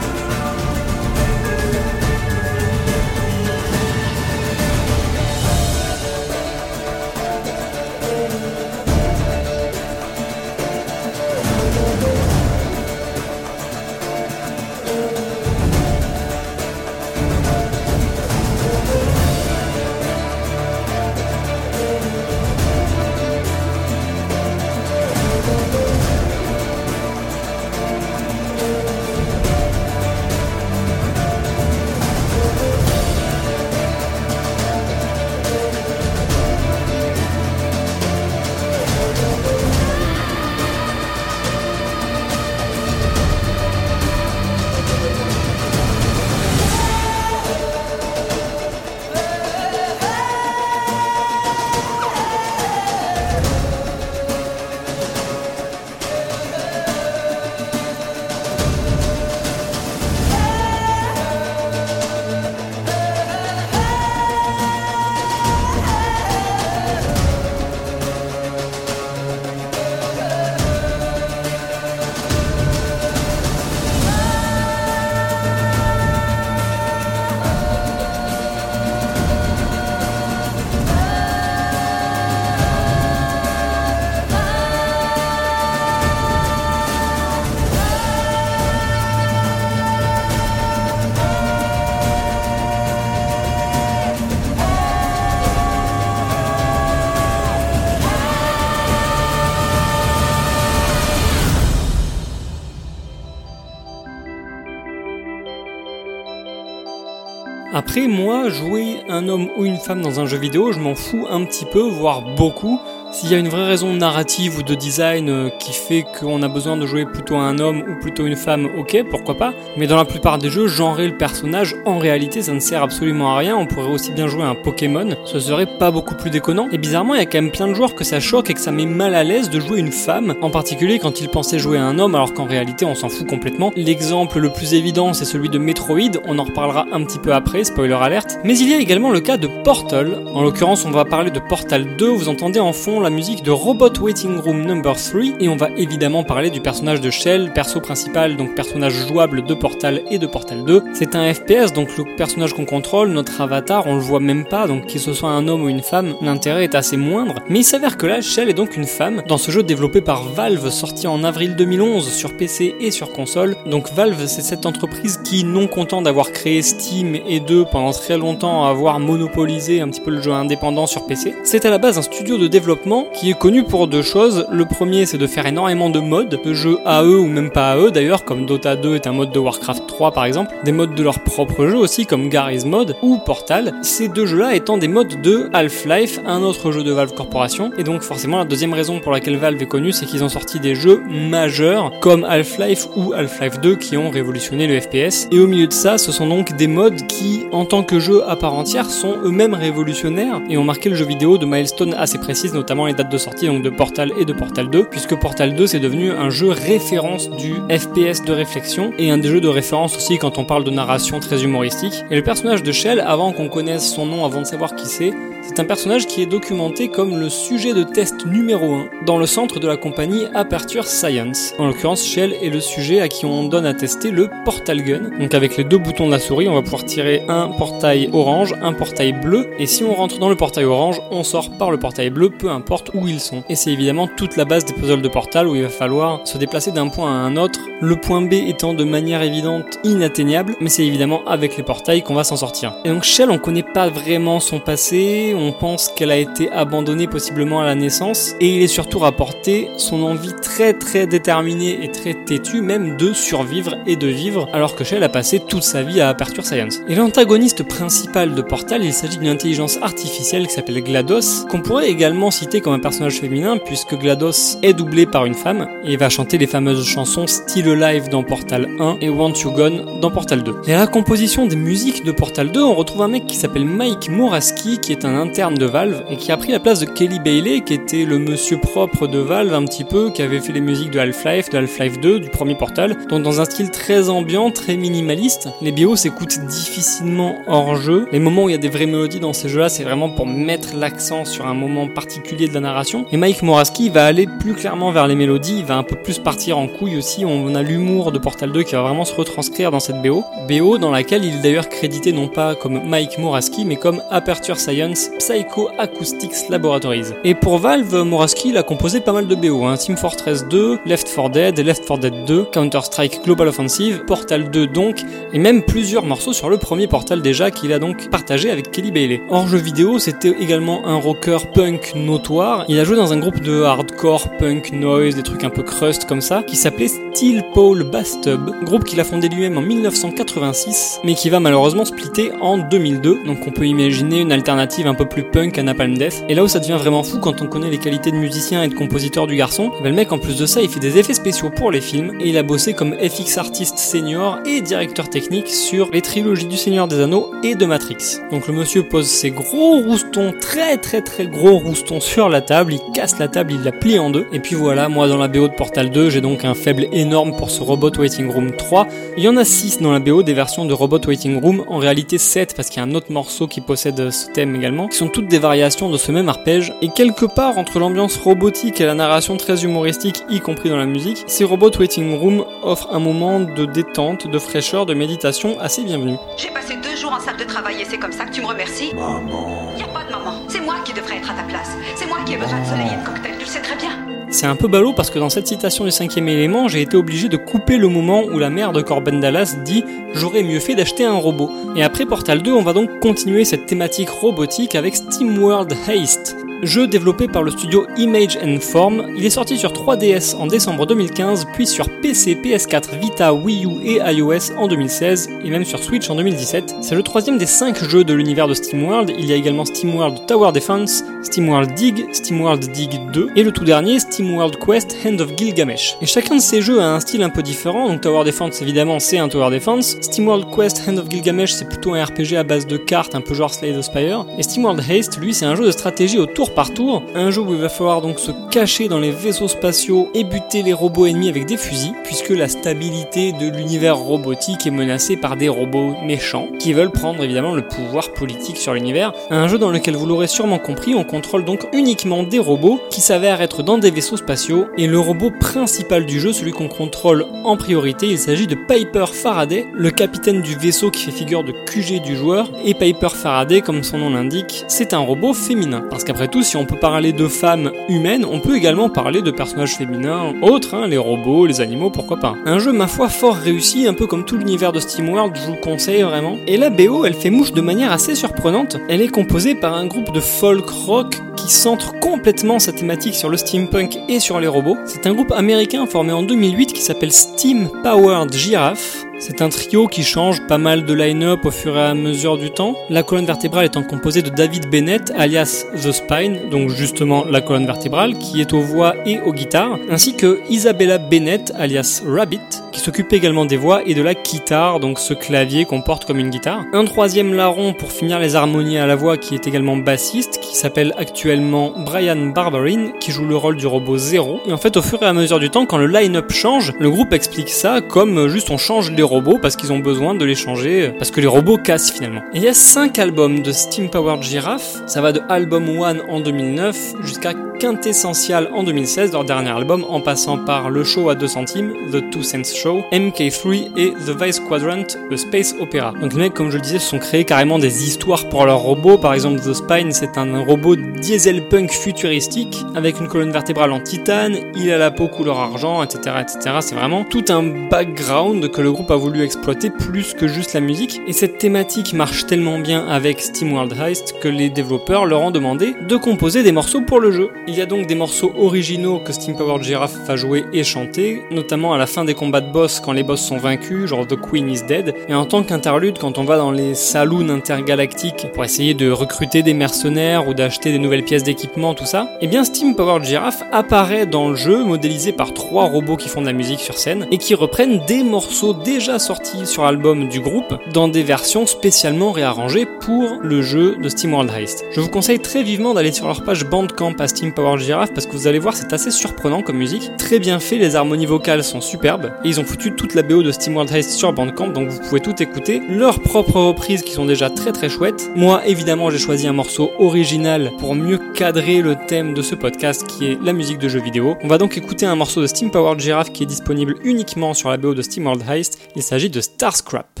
Après, moi, jouer un homme ou une femme dans un jeu vidéo, je m'en fous un petit peu, voire beaucoup. S'il y a une vraie raison narrative ou de design euh, qui fait qu'on a besoin de jouer plutôt un homme ou plutôt une femme, ok, pourquoi pas. Mais dans la plupart des jeux, genrer le personnage, en réalité, ça ne sert absolument à rien. On pourrait aussi bien jouer un Pokémon, ce serait pas beaucoup plus déconnant. Et bizarrement, il y a quand même plein de joueurs que ça choque et que ça met mal à l'aise de jouer une femme, en particulier quand ils pensaient jouer un homme, alors qu'en réalité, on s'en fout complètement. L'exemple le plus évident, c'est celui de Metroid. On en reparlera un petit peu après, spoiler alerte. Mais il y a également le cas de Portal. En l'occurrence, on va parler de Portal 2. Vous entendez en fond la musique de Robot Waiting Room Number 3 et on va évidemment parler du personnage de Shell, perso principal, donc personnage jouable de Portal et de Portal 2. C'est un FPS, donc le personnage qu'on contrôle, notre avatar, on le voit même pas, donc qu'il ce soit un homme ou une femme, l'intérêt est assez moindre. Mais il s'avère que là, Shell est donc une femme dans ce jeu développé par Valve, sorti en avril 2011 sur PC et sur console. Donc Valve, c'est cette entreprise qui, non content d'avoir créé Steam et 2 pendant très longtemps, avoir monopolisé un petit peu le jeu indépendant sur PC, c'est à la base un studio de développement qui est connu pour deux choses. Le premier, c'est de faire énormément de modes, de jeux AE ou même pas AE d'ailleurs, comme Dota 2 est un mode de Warcraft 3 par exemple, des modes de leur propre jeu aussi, comme Garry's Mod ou Portal. Ces deux jeux-là étant des modes de Half-Life, un autre jeu de Valve Corporation. Et donc forcément, la deuxième raison pour laquelle Valve est connue, c'est qu'ils ont sorti des jeux majeurs comme Half-Life ou Half-Life 2 qui ont révolutionné le FPS. Et au milieu de ça, ce sont donc des modes qui, en tant que jeu à part entière, sont eux-mêmes révolutionnaires et ont marqué le jeu vidéo de milestones assez précises, notamment les dates de sortie donc de Portal et de Portal 2, puisque Portal 2 c'est devenu un jeu référence du FPS de réflexion et un des jeux de référence aussi quand on parle de narration très humoristique. Et le personnage de Shell, avant qu'on connaisse son nom, avant de savoir qui c'est, c'est un personnage qui est documenté comme le sujet de test numéro 1 dans le centre de la compagnie Aperture Science. En l'occurrence, Shell est le sujet à qui on donne à tester le Portal Gun. Donc avec les deux boutons de la souris, on va pouvoir tirer un portail orange, un portail bleu, et si on rentre dans le portail orange, on sort par le portail bleu, peu importe où ils sont. Et c'est évidemment toute la base des puzzles de Portal où il va falloir se déplacer d'un point à un autre, le point B étant de manière évidente inatteignable, mais c'est évidemment avec les portails qu'on va s'en sortir. Et donc Shell, on connaît pas vraiment son passé, on pense qu'elle a été abandonnée possiblement à la naissance, et il est surtout rapporté son envie très très déterminée et très têtue même de survivre et de vivre, alors que Shell a passé toute sa vie à Aperture Science. Et l'antagoniste principal de Portal, il s'agit d'une intelligence artificielle qui s'appelle GLaDOS, qu'on pourrait également citer comme un personnage féminin, puisque GLaDOS est doublé par une femme, et va chanter les fameuses chansons Still Alive dans Portal 1 et Want You Gone dans Portal 2. Et à la composition des musiques de Portal 2, on retrouve un mec qui s'appelle Mike Moraski, qui est un interne de Valve et qui a pris la place de Kelly Bailey, qui était le monsieur propre de Valve un petit peu, qui avait fait les musiques de Half-Life, de Half-Life 2, du premier Portal, donc dans un style très ambiant, très minimaliste. Les BO s'écoutent difficilement hors jeu. Les moments où il y a des vraies mélodies dans ces jeux-là, c'est vraiment pour mettre l'accent sur un moment particulier de la narration. Et Mike Moraski va aller plus clairement vers les mélodies, il va un peu plus partir en couille aussi. On a l'humour de Portal 2 qui va vraiment se retranscrire dans cette BO. BO dans laquelle il est d'ailleurs crédité non pas comme Mike Moraski, mais comme Aperture Science Psycho Acoustics Laboratories. Et pour Valve, Moraski il a composé pas mal de BO, hein. Team Fortress 2, Left 4 Dead, Left 4 Dead 2, Counter-Strike Global Offensive, Portal 2 donc, et même plusieurs morceaux sur le premier Portal déjà qu'il a donc partagé avec Kelly Bailey. Hors jeu vidéo, c'était également un rocker punk notoire. Il a joué dans un groupe de hardcore, punk, noise, des trucs un peu crust comme ça, qui s'appelait Steel Paul Bastub, groupe qu'il a fondé lui-même en 1986, mais qui va malheureusement splitter en 2002. Donc on peut imaginer une alternative un peu plus punk à Napalm Death. Et là où ça devient vraiment fou quand on connaît les qualités de musicien et de compositeur du garçon, ben le mec en plus de ça, il fait des effets spéciaux pour les films et il a bossé comme FX artiste senior et directeur technique sur les trilogies du Seigneur des Anneaux et de Matrix. Donc le monsieur pose ses gros roustons, très très très gros roustons sur la table, il casse la table, il la plie en deux. Et puis voilà, moi dans la BO de Portal 2, j'ai donc un faible énorme pour ce Robot Waiting Room 3. Il y en a 6 dans la BO des versions de Robot Waiting Room, en réalité 7 parce qu'il y a un autre morceau qui possède ce thème également, qui sont toutes des variations de ce même arpège. Et quelque part entre l'ambiance robotique et la narration très humoristique, y compris dans la musique, ces Robot Waiting Room offrent un moment de détente, de fraîcheur, de méditation assez bienvenu. J'ai passé deux jours en salle de travail et c'est comme ça que tu me remercies Maman. Y a pas de maman. C'est moi qui devrais être à ta place. C'est moi qui ai besoin de soleil et de cocktail, tu le sais très bien. C'est un peu ballot parce que dans cette citation du cinquième élément, j'ai été obligé de couper le moment où la mère de Corbin Dallas dit J'aurais mieux fait d'acheter un robot. Et après Portal 2, on va donc continuer cette thématique robotique avec SteamWorld Haste. Jeu développé par le studio Image and Form, il est sorti sur 3DS en décembre 2015, puis sur PC, PS4, Vita, Wii U et iOS en 2016, et même sur Switch en 2017. C'est le troisième des 5 jeux de l'univers de SteamWorld. Il y a également SteamWorld Tower Defense, SteamWorld Dig, SteamWorld Dig 2, et le tout dernier, SteamWorld Quest Hand of Gilgamesh. Et chacun de ces jeux a un style un peu différent, donc Tower Defense évidemment c'est un Tower Defense, SteamWorld Quest Hand of Gilgamesh c'est plutôt un RPG à base de cartes, un peu genre Slay the Spire, et SteamWorld Haste lui c'est un jeu de stratégie au tour par tour, un jeu où il va falloir donc se cacher dans les vaisseaux spatiaux et buter les robots ennemis avec des fusils, puisque la stabilité de l'univers robotique est menacée par des robots méchants qui veulent prendre évidemment le pouvoir politique sur l'univers. Un jeu dans lequel vous l'aurez sûrement compris, on contrôle donc uniquement des robots qui s'avèrent être dans des vaisseaux spatiaux. Et le robot principal du jeu, celui qu'on contrôle en priorité, il s'agit de Piper Faraday, le capitaine du vaisseau qui fait figure de QG du joueur. Et Piper Faraday comme son nom l'indique, c'est un robot féminin. Parce qu'après tout si on peut parler de femmes humaines, on peut également parler de personnages féminins autres, hein, les robots, les animaux, pourquoi pas. Un jeu ma foi fort réussi, un peu comme tout l'univers de SteamWorld, je vous le conseille vraiment. Et la BO, elle fait mouche de manière assez surprenante. Elle est composée par un groupe de folk rock qui centre complètement sa thématique sur le steampunk et sur les robots. C'est un groupe américain formé en 2008 qui s'appelle Steam Powered Giraffe. C'est un trio qui change pas mal de line-up au fur et à mesure du temps. La colonne vertébrale étant composée de David Bennett, alias The Spine, donc justement la colonne vertébrale, qui est aux voix et aux guitares, ainsi que Isabella Bennett, alias Rabbit, qui s'occupe également des voix et de la guitare, donc ce clavier qu'on porte comme une guitare. Un troisième larron pour finir les harmonies à la voix, qui est également bassiste, qui s'appelle actuellement Brian Barberin, qui joue le rôle du robot Zero. Et en fait, au fur et à mesure du temps, quand le line-up change, le groupe explique ça comme juste on change les parce qu'ils ont besoin de les changer, parce que les robots cassent finalement. Et il y a 5 albums de Steam Powered Giraffe, ça va de Album 1 en 2009 jusqu'à Quintessential en 2016, leur dernier album, en passant par le show à 2 centimes, The Two Cents Show, MK3 et The Vice Quadrant, le Space Opera. Donc les mecs, comme je le disais, se sont créés carrément des histoires pour leurs robots. Par exemple, The Spine, c'est un robot diesel punk futuristique avec une colonne vertébrale en titane, il a la peau couleur argent, etc. etc. C'est vraiment tout un background que le groupe a voulu exploiter plus que juste la musique. Et cette thématique marche tellement bien avec SteamWorld Heist que les développeurs leur ont demandé de composer des morceaux pour le jeu. Il y a donc des morceaux originaux que Steam Powered Giraffe va jouer et chanter, notamment à la fin des combats de boss quand les boss sont vaincus, genre The Queen is Dead, et en tant qu'interlude quand on va dans les saloons intergalactiques pour essayer de recruter des mercenaires ou d'acheter des nouvelles pièces d'équipement, tout ça, et bien Steam Powered Giraffe apparaît dans le jeu modélisé par trois robots qui font de la musique sur scène et qui reprennent des morceaux déjà sortis sur album du groupe dans des versions spécialement réarrangées pour le jeu de Steam World Heist. Je vous conseille très vivement d'aller sur leur page Bandcamp à Steam Powered Giraffe parce que vous allez voir c'est assez surprenant comme musique, très bien fait, les harmonies vocales sont superbes et ils ont foutu toute la BO de Steam World Heist sur Bandcamp donc vous pouvez tout écouter, leurs propres reprises qui sont déjà très très chouettes. Moi évidemment j'ai choisi un morceau original pour mieux cadrer le thème de ce podcast qui est la musique de jeux vidéo. On va donc écouter un morceau de Steam Powered Giraffe qui est disponible uniquement sur la BO de Steam World Heist, il s'agit de Starscrap.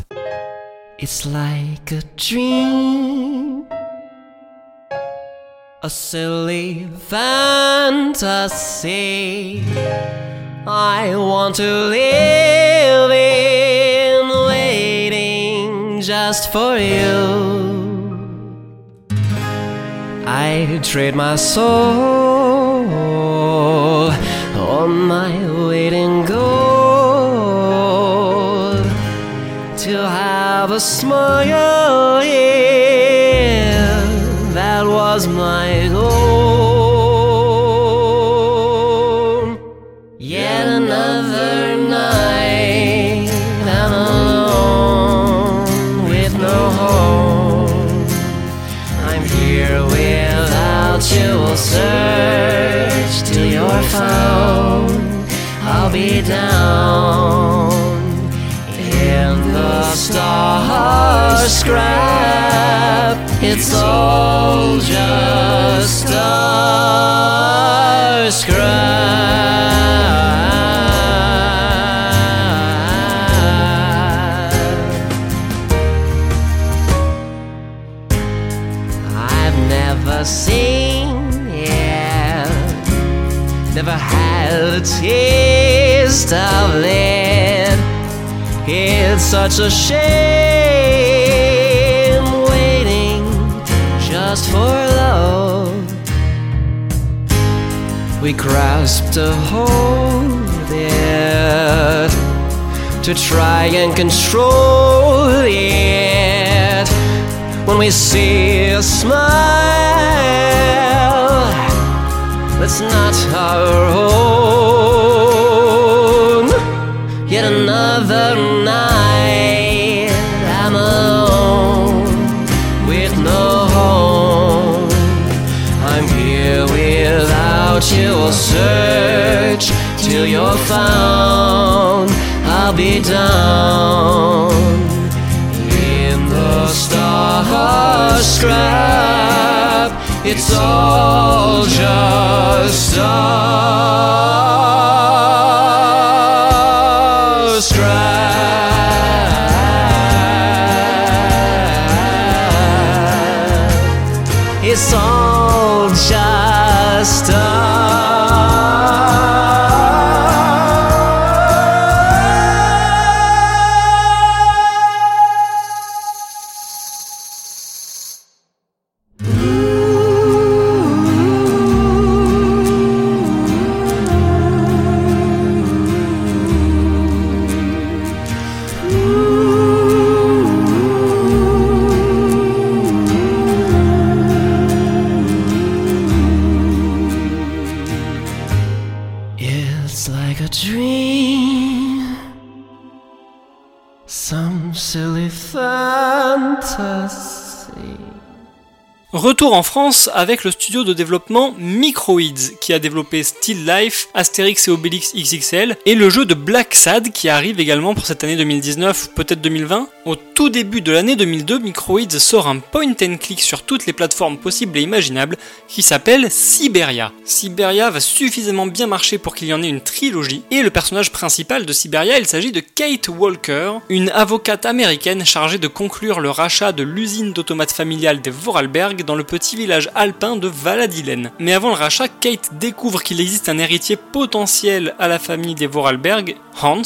It's like a dream, a silly fantasy. I want to live in waiting just for you. I trade my soul on my waiting goal to have a smile. Down in the star scrap. It's all just star scrap. I've never seen it, never had a taste of it. It's such a shame waiting just for love we grasp to hold it, to try and control it. When we see a smile that's not our own, yet another night I'm alone with no home. I'm here without you. I'll search till you're found. I'll be down in the star scrap. It's all just a En France avec le studio de développement Microids qui a développé Still Life, Astérix et Obélix XXL et le jeu de Black Sad qui arrive également pour cette année 2019, peut-être 2020. Au tout début de l'année 2002, Microids sort un point and click sur toutes les plateformes possibles et imaginables qui s'appelle Siberia. Siberia va suffisamment bien marcher pour qu'il y en ait une trilogie et le personnage principal de Siberia, il s'agit de Kate Walker, une avocate américaine chargée de conclure le rachat de l'usine d'automates familiale des Vorarlberg dans le petit village alpin de Valadilen. Mais avant le rachat, Kate découvre qu'il existe un héritier potentiel à la famille des Vorarlberg, Hans,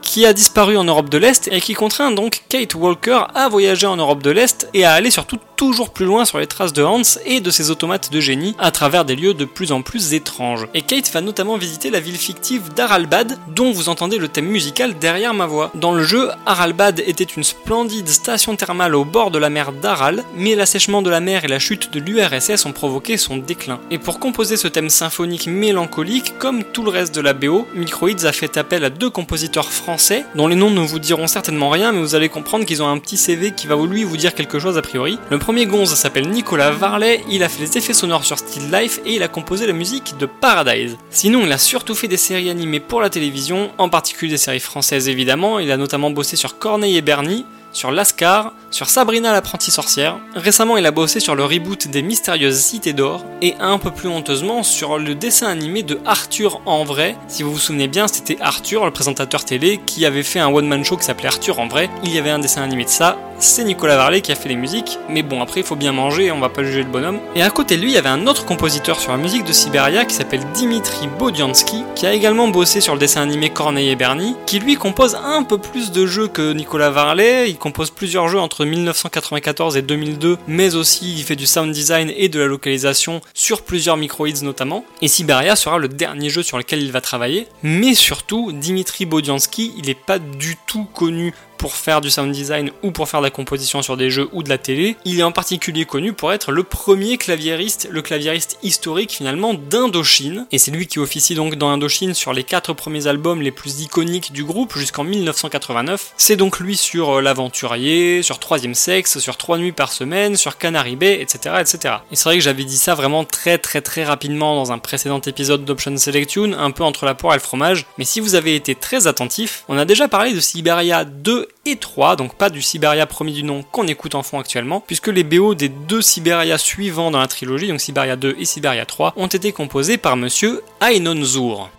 qui a disparu en Europe de l'Est et qui contraint donc Kate Walker à voyager en Europe de l'Est et à aller surtout toujours plus loin sur les traces de Hans et de ses automates de génie à travers des lieux de plus en plus étranges. Et Kate va notamment visiter la ville fictive d'Aralbad, dont vous entendez le thème musical derrière ma voix. Dans le jeu, Aralbad était une splendide station thermale au bord de la mer d'Aral, mais l'assèchement de la mer et la chute de l'URSS ont provoqué son déclin. Et pour composer ce thème symphonique mélancolique, comme tout le reste de la BO, Microids a fait appel à deux compositeurs français, dont les noms ne vous diront certainement rien, mais vous allez comprendre qu'ils ont un petit CV qui va lui vous dire quelque chose a priori. Gonze s'appelle Nicolas Varlet, il a fait les effets sonores sur Still Life et il a composé la musique de Paradise. Sinon, il a surtout fait des séries animées pour la télévision, en particulier des séries françaises évidemment, il a notamment bossé sur Corneille et Bernie, sur Lascar, sur Sabrina l'apprentie sorcière. Récemment, il a bossé sur le reboot des Mystérieuses Cités d'Or et un peu plus honteusement sur le dessin animé de Arthur en vrai. Si vous vous souvenez bien, c'était Arthur, le présentateur télé, qui avait fait un one-man show qui s'appelait Arthur en vrai. Il y avait un dessin animé de ça. C'est Nicolas Varlet qui a fait les musiques, mais bon, après il faut bien manger, on va pas juger le bonhomme. Et à côté de lui, il y avait un autre compositeur sur la musique de Siberia qui s'appelle Dimitri Bodiansky, qui a également bossé sur le dessin animé Corneille et Bernie, qui lui compose un peu plus de jeux que Nicolas Varlet. Compose plusieurs jeux entre 1994 et 2002, mais aussi il fait du sound design et de la localisation sur plusieurs microids notamment. Et Siberia sera le dernier jeu sur lequel il va travailler. Mais surtout, Dimitri Bodiansky, il n'est pas du tout connu pour faire du sound design ou pour faire de la composition sur des jeux ou de la télé. Il est en particulier connu pour être le premier claviériste, le claviériste historique finalement d'Indochine. Et c'est lui qui officie donc dans Indochine sur les quatre premiers albums les plus iconiques du groupe jusqu'en 1989. C'est donc lui sur euh, L'Aventurier, sur Troisième Sexe, sur Trois Nuits par Semaine, sur Canary Bay, etc. etc. Et c'est vrai que j'avais dit ça vraiment très très très rapidement dans un précédent épisode d'Option Selection, un peu entre la poire et le fromage. Mais si vous avez été très attentif, on a déjà parlé de Siberia 2 et 3, donc pas du Siberia premier du nom qu'on écoute en fond actuellement, puisque les BO des deux Siberia suivants dans la trilogie, donc Siberia 2 et Siberia 3, ont été composés par monsieur Ainon Zur.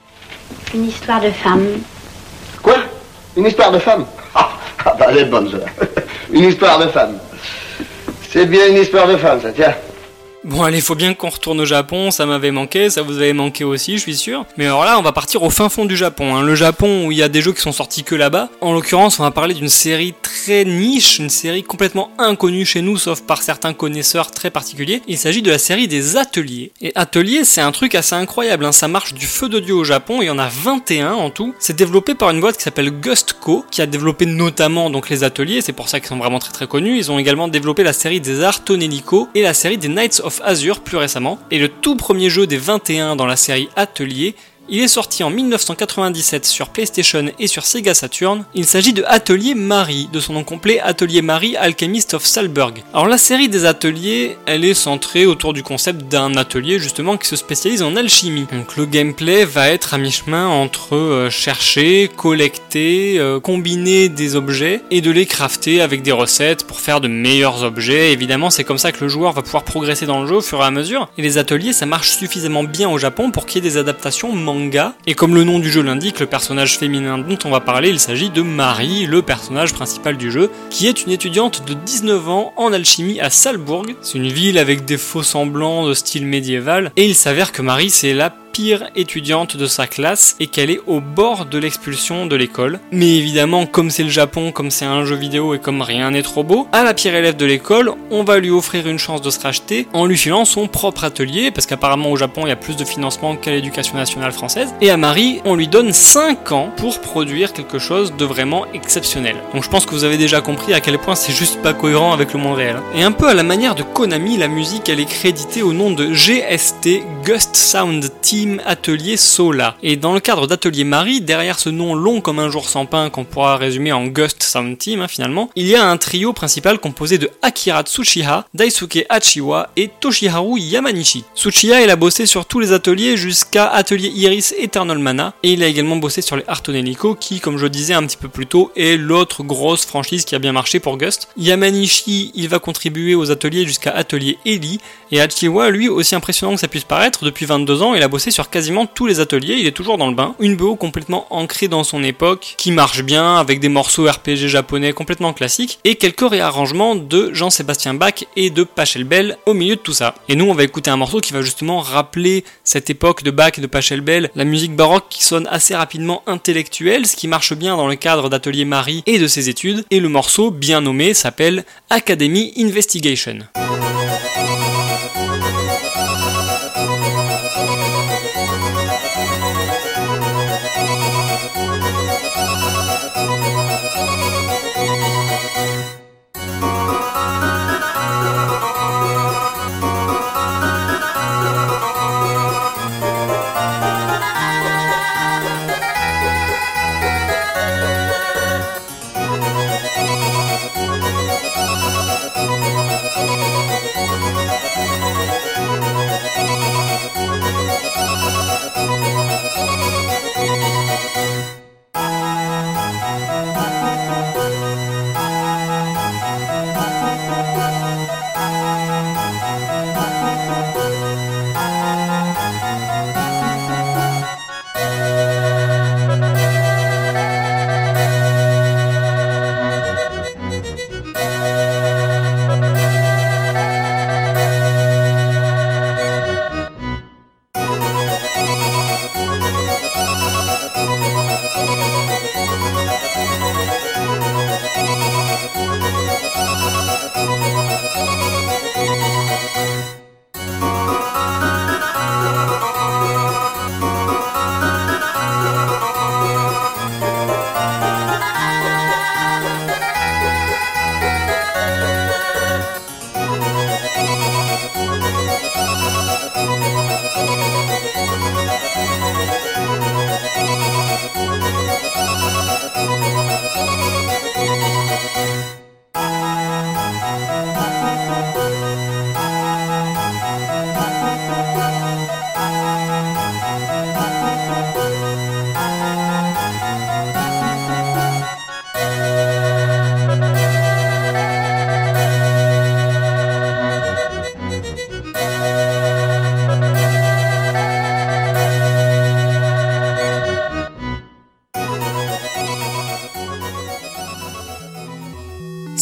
Une histoire de femme. Quoi? Une histoire de femme? Ah, ah, bah elle est bonne, ça. une histoire de femme. C'est bien une histoire de femme, ça, tiens. Bon allez, faut bien qu'on retourne au Japon, ça m'avait manqué, ça vous avait manqué aussi, je suis sûr. Mais alors là, on va partir au fin fond du Japon, hein. le Japon où il y a des jeux qui sont sortis que là-bas. En l'occurrence, on va parler d'une série très niche, une série complètement inconnue chez nous, sauf par certains connaisseurs très particuliers. Il s'agit de la série des ateliers. Et ateliers, c'est un truc assez incroyable, hein. ça marche du feu de dieu au Japon, il y en a 21 en tout. C'est développé par une boîte qui s'appelle Gustco, qui a développé notamment donc les ateliers, c'est pour ça qu'ils sont vraiment très très connus. Ils ont également développé la série des arts et la série des Knights of Azure plus récemment. Et le tout premier jeu des 21 dans la série Atelier il est sorti en 1997 sur PlayStation et sur Sega Saturn. Il s'agit de Atelier Marie, de son nom complet Atelier Marie Alchemist of Salberg. Alors la série des ateliers, elle est centrée autour du concept d'un atelier justement qui se spécialise en alchimie. Donc le gameplay va être à mi-chemin entre euh, chercher, collecter, euh, combiner des objets et de les crafter avec des recettes pour faire de meilleurs objets. Évidemment, c'est comme ça que le joueur va pouvoir progresser dans le jeu au fur et à mesure. Et les ateliers, ça marche suffisamment bien au Japon pour qu'il y ait des adaptations et comme le nom du jeu l'indique, le personnage féminin dont on va parler, il s'agit de Marie, le personnage principal du jeu, qui est une étudiante de 19 ans en alchimie à Salbourg. C'est une ville avec des faux semblants de style médiéval, et il s'avère que Marie c'est la pire étudiante de sa classe et qu'elle est au bord de l'expulsion de l'école. Mais évidemment, comme c'est le Japon, comme c'est un jeu vidéo et comme rien n'est trop beau, à la pire élève de l'école, on va lui offrir une chance de se racheter en lui filant son propre atelier, parce qu'apparemment au Japon il y a plus de financement qu'à l'éducation nationale française. Et à Marie, on lui donne 5 ans pour produire quelque chose de vraiment exceptionnel. Donc je pense que vous avez déjà compris à quel point c'est juste pas cohérent avec le monde réel. Et un peu à la manière de Konami, la musique elle est créditée au nom de GST, Gust Sound Team Atelier Sola. Et dans le cadre d'Atelier Marie, derrière ce nom long comme un jour sans pain qu'on pourra résumer en Gust Sound Team hein, finalement, il y a un trio principal composé de Akira Tsuchiha, Daisuke Hachiwa et Toshiharu Yamanishi. Tsuchiha il a bossé sur tous les ateliers jusqu'à Atelier Iris Eternal Mana et il a également bossé sur les Artonelico qui comme je disais un petit peu plus tôt est l'autre grosse franchise qui a bien marché pour Gust. Yamanishi il va contribuer aux ateliers jusqu'à Atelier Eli et Hachiwa lui aussi impressionnant que ça puisse paraître depuis 22 ans il a bossé sur quasiment tous les ateliers, il est toujours dans le bain. Une BO complètement ancrée dans son époque, qui marche bien, avec des morceaux RPG japonais complètement classiques, et quelques réarrangements de Jean-Sébastien Bach et de Pachelbel au milieu de tout ça. Et nous, on va écouter un morceau qui va justement rappeler cette époque de Bach et de Pachelbel, la musique baroque qui sonne assez rapidement intellectuelle, ce qui marche bien dans le cadre d'Atelier Marie et de ses études, et le morceau, bien nommé, s'appelle Academy Investigation.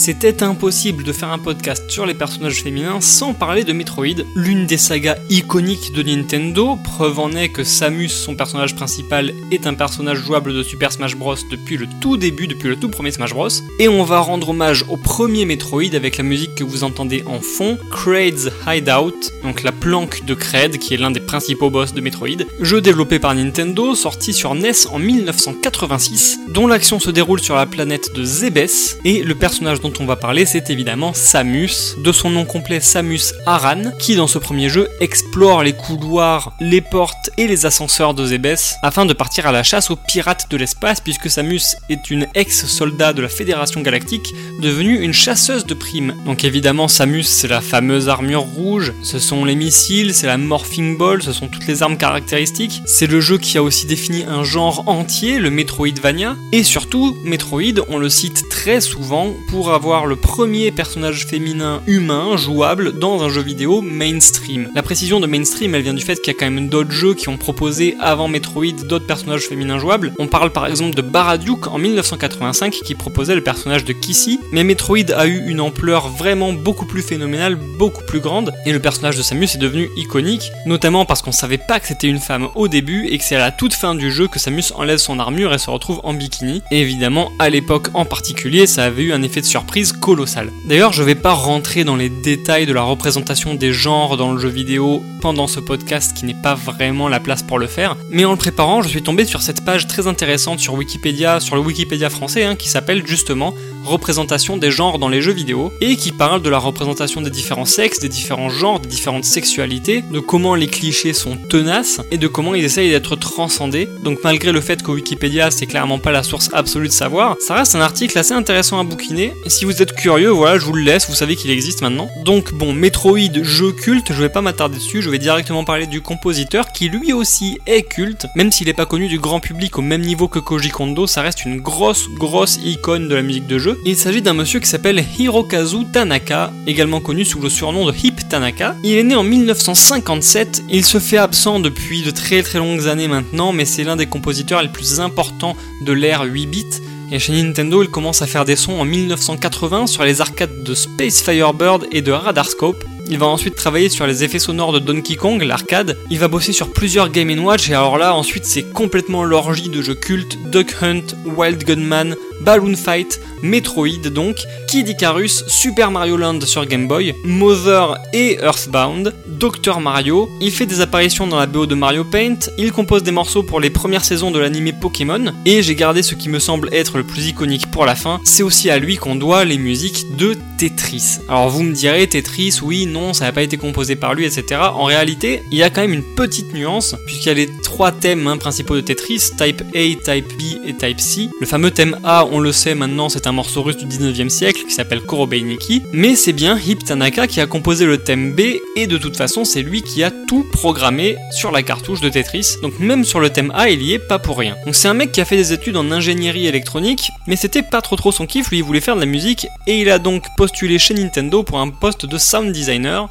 C'était impossible de faire un podcast sur les personnages féminins sans parler de Metroid, l'une des sagas iconiques de Nintendo, preuve en est que Samus, son personnage principal, est un personnage jouable de Super Smash Bros. depuis le tout début, depuis le tout premier Smash Bros. Et on va rendre hommage au premier Metroid avec la musique que vous entendez en fond, Kraid's Hideout, donc la planque de Kraid, qui est l'un des principaux boss de Metroid, jeu développé par Nintendo, sorti sur NES en 1986, dont l'action se déroule sur la planète de Zebes, et le personnage dont on va parler c'est évidemment Samus, de son nom complet Samus Aran, qui dans ce premier jeu explore les couloirs, les portes et les ascenseurs de Zebes afin de partir à la chasse aux pirates de l'espace puisque Samus est une ex-soldat de la Fédération Galactique devenue une chasseuse de primes. Donc évidemment Samus c'est la fameuse armure rouge, ce sont les missiles, c'est la morphing ball, ce sont toutes les armes caractéristiques. C'est le jeu qui a aussi défini un genre entier, le Metroidvania, et surtout Metroid, on le cite très souvent pour avoir le premier personnage féminin humain jouable dans un jeu vidéo mainstream. La précision de mainstream, elle vient du fait qu'il y a quand même d'autres jeux qui ont proposé avant Metroid d'autres personnages féminins jouables. On parle par exemple de Baraduke en 1985 qui proposait le personnage de Kissy, mais Metroid a eu une ampleur vraiment beaucoup plus phénoménale, beaucoup plus grande, et le personnage de Samus est devenu iconique, notamment parce qu'on savait pas que c'était une femme au début et que c'est à la toute fin du jeu que Samus enlève son armure et se retrouve en bikini. Et évidemment, à l'époque en particulier, ça avait eu un effet de surprise colossal. D'ailleurs, je vais pas rentrer dans les détails de la représentation des genres dans le jeu vidéo pendant ce podcast qui n'est pas vraiment la place pour le faire, mais en le préparant, je suis tombé sur cette page très intéressante sur Wikipédia, sur le Wikipédia français, hein, qui s'appelle justement représentation des genres dans les jeux vidéo et qui parle de la représentation des différents sexes, des différents genres, des différentes sexualités, de comment les clichés sont tenaces et de comment ils essayent d'être transcendés. Donc malgré le fait que Wikipédia c'est clairement pas la source absolue de savoir, ça reste un article assez intéressant à bouquiner. Si vous êtes curieux, voilà, je vous le laisse, vous savez qu'il existe maintenant. Donc bon, Metroid, jeu culte, je vais pas m'attarder dessus, je vais directement parler du compositeur qui lui aussi est culte, même s'il est pas connu du grand public au même niveau que Koji Kondo, ça reste une grosse grosse icône de la musique de jeu. Il s'agit d'un monsieur qui s'appelle Hirokazu Tanaka, également connu sous le surnom de Hip Tanaka. Il est né en 1957, il se fait absent depuis de très très longues années maintenant, mais c'est l'un des compositeurs les plus importants de l'ère 8 bits. Et chez Nintendo, il commence à faire des sons en 1980 sur les arcades de Space Firebird et de Radarscope. Il va ensuite travailler sur les effets sonores de Donkey Kong, l'arcade. Il va bosser sur plusieurs Game Watch et alors là, ensuite, c'est complètement l'orgie de jeux cultes Duck Hunt, Wild Gunman, Balloon Fight, Metroid donc, Kid Icarus, Super Mario Land sur Game Boy, Mother et Earthbound, Dr Mario. Il fait des apparitions dans la BO de Mario Paint. Il compose des morceaux pour les premières saisons de l'anime Pokémon. Et j'ai gardé ce qui me semble être le plus iconique pour la fin. C'est aussi à lui qu'on doit les musiques de Tetris. Alors vous me direz Tetris, oui, non, ça n'a pas été composé par lui, etc. En réalité, il y a quand même une petite nuance, puisqu'il y a les trois thèmes hein, principaux de Tetris, Type A, Type B et Type C. Le fameux thème A, on le sait maintenant, c'est un morceau russe du 19e siècle qui s'appelle Korobei Nikki, mais c'est bien Hip Tanaka qui a composé le thème B, et de toute façon, c'est lui qui a tout programmé sur la cartouche de Tetris, donc même sur le thème A, il y est pas pour rien. Donc c'est un mec qui a fait des études en ingénierie électronique, mais c'était pas trop trop son kiff, lui il voulait faire de la musique, et il a donc postulé chez Nintendo pour un poste de sound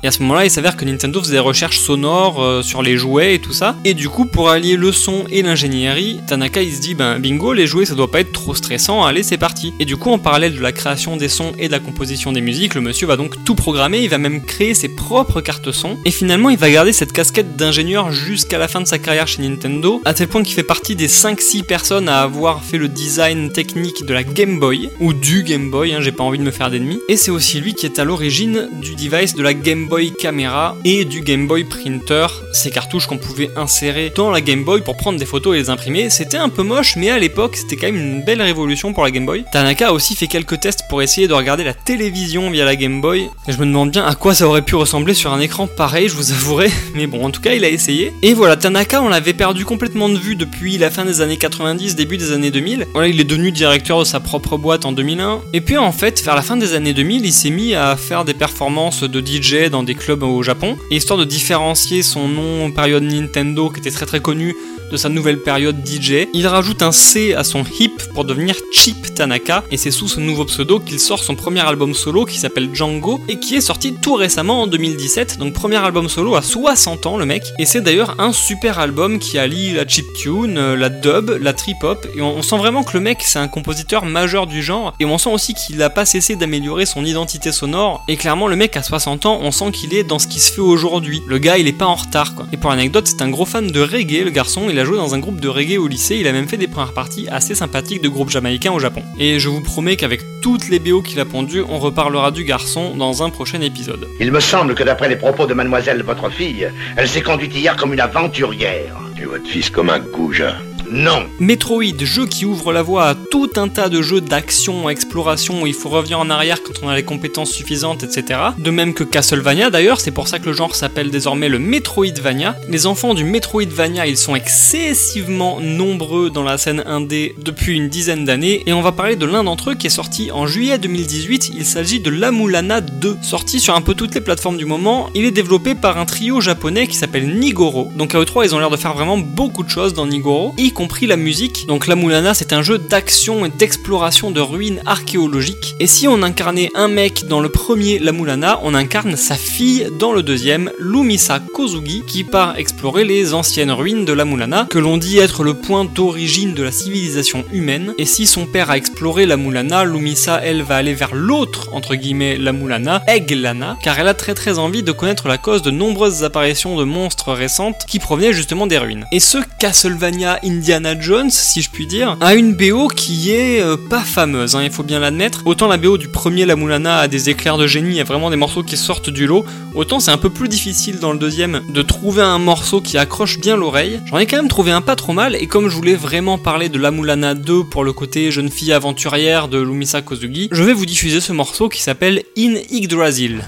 et à ce moment-là, il s'avère que Nintendo faisait des recherches sonores euh, sur les jouets et tout ça, et du coup, pour allier le son et l'ingénierie, Tanaka il se dit, ben bingo, les jouets ça doit pas être trop stressant, allez c'est parti. Et du coup, en parallèle de la création des sons et de la composition des musiques, le monsieur va donc tout programmer, il va même créer ses propres cartes son, et finalement il va garder cette casquette d'ingénieur jusqu'à la fin de sa carrière chez Nintendo, à tel point qu'il fait partie des 5-6 personnes à avoir fait le design technique de la Game Boy, ou du Game Boy, hein, j'ai pas envie de me faire d'ennemis, et c'est aussi lui qui est à l'origine du device de la Game Boy Camera et du Game Boy Printer, ces cartouches qu'on pouvait insérer dans la Game Boy pour prendre des photos et les imprimer. C'était un peu moche, mais à l'époque c'était quand même une belle révolution pour la Game Boy. Tanaka a aussi fait quelques tests pour essayer de regarder la télévision via la Game Boy, et je me demande bien à quoi ça aurait pu ressembler sur un écran pareil, je vous avouerai, mais bon, en tout cas il a essayé. Et voilà, Tanaka on l'avait perdu complètement de vue depuis la fin des années 90, début des années 2000. Voilà, il est devenu directeur de sa propre boîte en 2001. Et puis en fait, vers la fin des années 2000, il s'est mis à faire des performances de DJ dans des clubs au Japon. Et histoire de différencier son nom période Nintendo, qui était très très connu, de sa nouvelle période DJ. Il rajoute un C à son hip pour devenir Chip Tanaka, et c'est sous ce nouveau pseudo qu'il sort son premier album solo qui s'appelle Django, et qui est sorti tout récemment en 2017, donc premier album solo à 60 ans le mec, et c'est d'ailleurs un super album qui allie la chip tune, euh, la dub, la trip hop, et on, sent vraiment que le mec c'est un compositeur majeur du genre, et on sent aussi qu'il n'a pas cessé d'améliorer son identité sonore, et clairement le mec à 60 ans, on sent qu'il est dans ce qui se fait aujourd'hui. Le gars il est pas en retard quoi. Et pour l'anecdote, c'est un gros fan de reggae, le garçon, il a joué dans un groupe de reggae au lycée, il a même fait des premières parties assez sympathiques de groupes jamaïcains au Japon. Et je vous promets qu'avec toutes les BO qu'il a pondues, on reparlera du garçon dans un prochain épisode. Il me semble que d'après les propos de mademoiselle votre fille, elle s'est conduite hier comme une aventurière. Et votre fils comme un goujat. Non. Metroid, jeu qui ouvre la voie à tout un tas de jeux d'action, exploration où il faut revenir en arrière quand on a les compétences suffisantes, etc. De même que Castlevania d'ailleurs, c'est pour ça que le genre s'appelle désormais le Metroidvania. Les enfants du Metroidvania, ils sont excessivement nombreux dans la scène indé depuis une dizaine d'années et on va parler de l'un d'entre eux qui est sorti en juillet 2018. Il s'agit de Lamulana 2, sorti sur un peu toutes les plateformes du moment. Il est développé par un trio japonais qui s'appelle Nigoro. Donc à E3, ils ont l'air de faire vraiment beaucoup de choses dans Nigoro, compris la musique. Donc La Mulana, c'est un jeu d'action et d'exploration de ruines archéologiques. Et si on incarnait un mec dans le premier La Mulana, on incarne sa fille dans le deuxième, Lumisa Kozugi, qui part explorer les anciennes ruines de La Mulana, que l'on dit être le point d'origine de la civilisation humaine. Et si son père a exploré La Mulana, Lumisa, elle, va aller vers l'autre, entre guillemets, La Mulana, Eglana, car elle a très très envie de connaître la cause de nombreuses apparitions de monstres récentes qui provenaient justement des ruines. Et ce Castlevania Indiana Jones, si je puis dire, a une BO qui est euh, pas fameuse, hein, il faut bien l'admettre. Autant la BO du premier La Mulana a des éclairs de génie, il y a vraiment des morceaux qui sortent du lot, autant c'est un peu plus difficile dans le deuxième de trouver un morceau qui accroche bien l'oreille. J'en ai quand même trouvé un pas trop mal, et comme je voulais vraiment parler de La Mulana 2 pour le côté jeune fille aventurière de Lumisa Kozugi, je vais vous diffuser ce morceau qui s'appelle In Yggdrasil.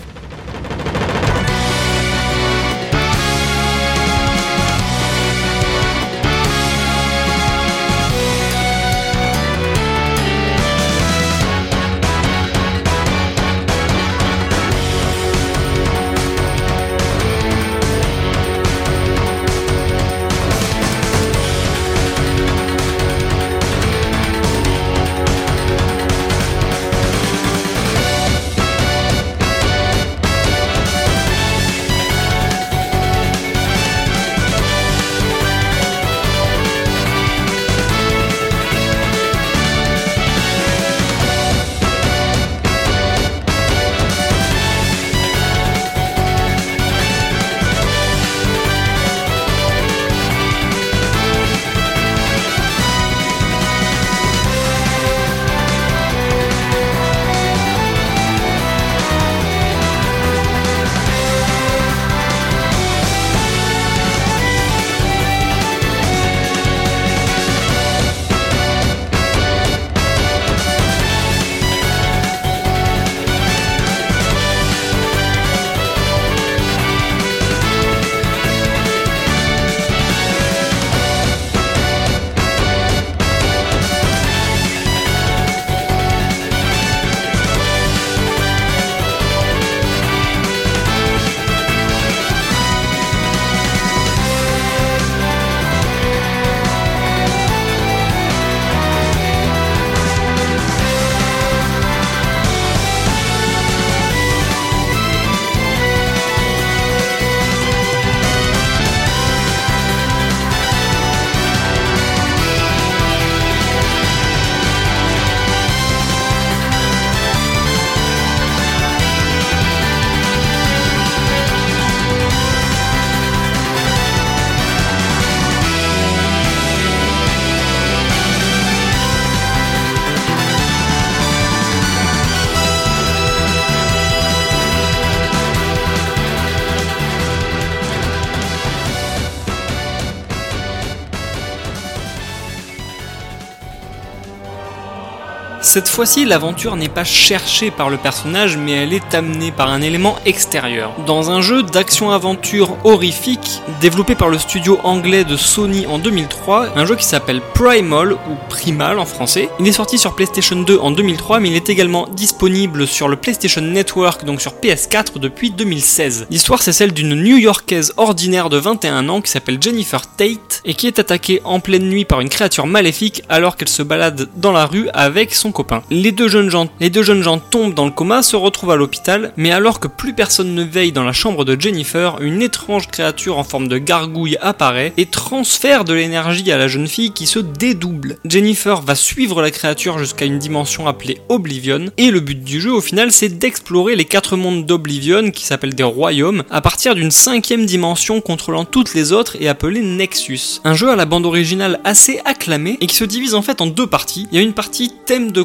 Cette fois-ci, l'aventure n'est pas cherchée par le personnage, mais elle est amenée par un élément extérieur. Dans un jeu d'action-aventure horrifique, développé par le studio anglais de Sony en 2003, un jeu qui s'appelle Primal, ou Primal en français. Il est sorti sur PlayStation 2 en 2003, mais il est également disponible sur le PlayStation Network, donc sur PS4, depuis 2016. L'histoire, c'est celle d'une New-Yorkaise ordinaire de 21 ans qui s'appelle Jennifer Tate, et qui est attaquée en pleine nuit par une créature maléfique alors qu'elle se balade dans la rue avec son copain. Les deux jeunes gens, tombent dans le coma, se retrouvent à l'hôpital, mais alors que plus personne ne veille dans la chambre de Jennifer, une étrange créature en forme de gargouille apparaît et transfère de l'énergie à la jeune fille qui se dédouble. Jennifer va suivre la créature jusqu'à une dimension appelée Oblivion, et le but du jeu au final c'est d'explorer les quatre mondes d'Oblivion qui s'appellent des royaumes à partir d'une cinquième dimension contrôlant toutes les autres et appelée Nexus. Un jeu à la bande originale assez acclamé et qui se divise en fait en deux parties. Il y a une partie thème de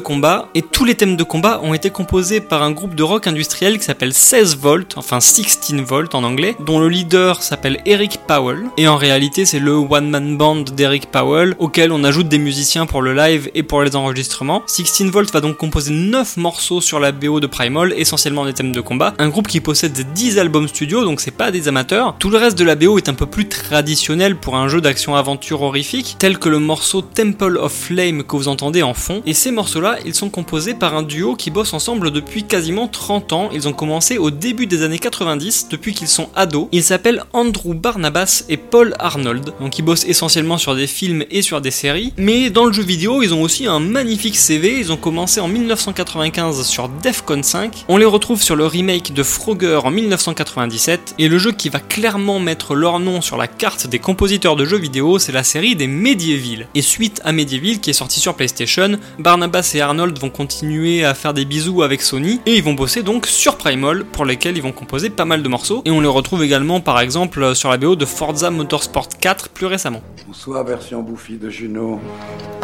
et tous les thèmes de combat ont été composés par un groupe de rock industriel qui s'appelle 16 Volt, enfin 16 Volt en anglais, dont le leader s'appelle Eric Powell. Et en réalité c'est le one man band d'Eric Powell auquel on ajoute des musiciens pour le live et pour les enregistrements. 16 Volt va donc composer 9 morceaux sur la BO de Primal, essentiellement des thèmes de combat. Un groupe qui possède 10 albums studio, donc c'est pas des amateurs. Tout le reste de la BO est un peu plus traditionnel pour un jeu d'action-aventure horrifique, tel que le morceau Temple of Flame que vous entendez en fond. Et ces morceaux-là, ils sont composés par un duo qui bosse ensemble depuis quasiment 30 ans. Ils ont commencé au début des années 90, depuis qu'ils sont ados. Ils s'appellent Andrew Barnabas et Paul Arnold. Donc ils bossent essentiellement sur des films et sur des séries. Mais dans le jeu vidéo, ils ont aussi un magnifique CV. Ils ont commencé en 1995 sur Defcon 5. On les retrouve sur le remake de Frogger en 1997. Et le jeu qui va clairement mettre leur nom sur la carte des compositeurs de jeux vidéo, c'est la série des Medieval. Et suite à Medieval, qui est sorti sur PlayStation, Barnabas et Arnold vont continuer à faire des bisous avec Sony. Et ils vont bosser donc sur Primal, pour lesquels ils vont composer pas mal de morceaux. Et on les retrouve également par exemple sur la BO de Forza Motorsport 4 plus récemment. Bonsoir, version bouffie de Juno.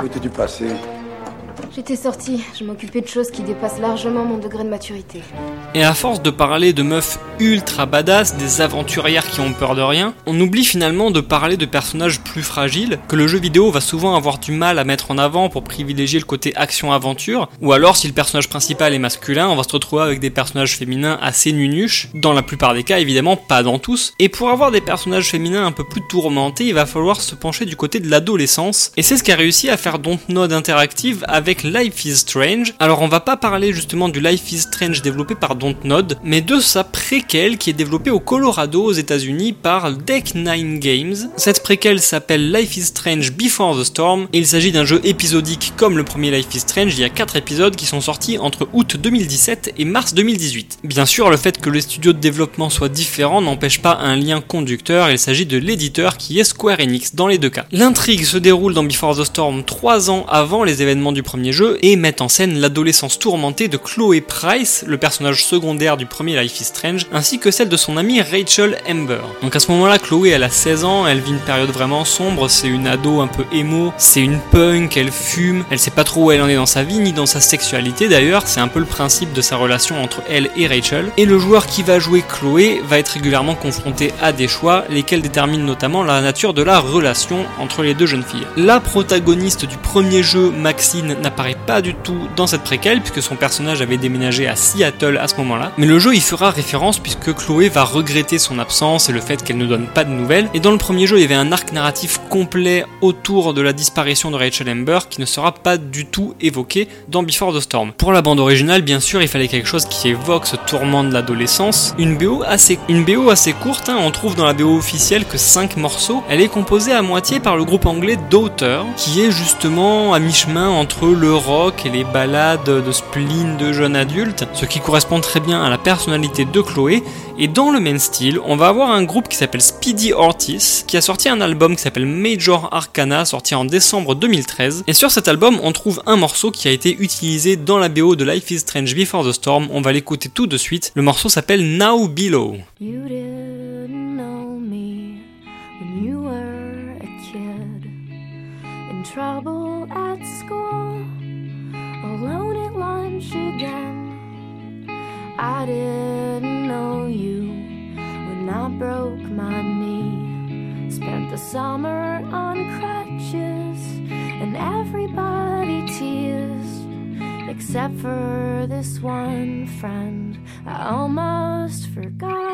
Où étais-tu passé J'étais sortie, je m'occupais de choses qui dépassent largement mon degré de maturité. Et à force de parler de meufs ultra badass, des aventurières qui ont peur de rien, on oublie finalement de parler de personnages plus fragiles, que le jeu vidéo va souvent avoir du mal à mettre en avant pour privilégier le côté action-aventure, ou alors si le personnage principal est masculin, on va se retrouver avec des personnages féminins assez nunuches, dans la plupart des cas évidemment, pas dans tous, et pour avoir des personnages féminins un peu plus tourmentés, il va falloir se pencher du côté de l'adolescence, et c'est ce qu'a réussi à faire Dontnod Interactive avec Life is Strange. Alors on va pas parler justement du Life is Strange développé par Dontnod, mais de sa préquelle qui est développée au Colorado aux États-Unis par Deck 9 Games. Cette préquelle s'appelle Life is Strange Before the Storm et il s'agit d'un jeu épisodique comme le premier Life is Strange. Il y a 4 épisodes qui sont sortis entre août 2017 et mars 2018. Bien sûr, le fait que les studios de développement soient différents n'empêche pas un lien conducteur. Il s'agit de l'éditeur qui est Square Enix dans les deux cas. L'intrigue se déroule dans Before the Storm 3 ans avant les événements du premier jeu et met en scène l'adolescence tourmentée de Chloé Price, le personnage secondaire du premier Life is Strange, ainsi que celle de son amie Rachel Amber. Donc à ce moment-là, Chloé elle a 16 ans, elle vit une période vraiment sombre, c'est une ado un peu émo, c'est une punk, elle fume, elle sait pas trop où elle en est dans sa vie ni dans sa sexualité d'ailleurs, c'est un peu le principe de sa relation entre elle et Rachel. Et le joueur qui va jouer Chloé va être régulièrement confronté à des choix, lesquels déterminent notamment la nature de la relation entre les deux jeunes filles. La protagoniste du premier jeu, Maxine, n'apparaît pas du tout dans cette préquelle puisque son personnage avait déménagé à Seattle à ce moment-là. Mais le jeu y fera référence puisque Chloé va regretter son absence et le fait qu'elle ne donne pas de nouvelles. Et dans le premier jeu, il y avait un arc narratif complet autour de la disparition de Rachel Amber qui ne sera pas du tout évoqué dans Before the Storm. Pour la bande originale, bien sûr, il fallait quelque chose qui évoque ce tourment de l'adolescence. Une BO assez, une BO assez courte, hein. on trouve dans la BO officielle que 5 morceaux. Elle est composée à moitié par le groupe anglais Daughter, qui est justement à mi-chemin entre le rock et les ballades de spleen de jeunes adultes, ce qui correspond très bien à la personnalité de Chloé. Et dans le même style, on va avoir un groupe qui s'appelle Speedy Ortiz, qui a sorti un album qui s'appelle Major Arcana, sorti en décembre 2013. Et sur cet album, on trouve un morceau qui a été utilisé dans la BO de Life is Strange Before the Storm. On va l'écouter tout de suite. Le morceau s'appelle Now Below. You didn't know me when you were a kid. In trouble again. I didn't know you when I broke my knee. Spent the summer on crutches, and everybody teased, except for this one friend I almost forgot.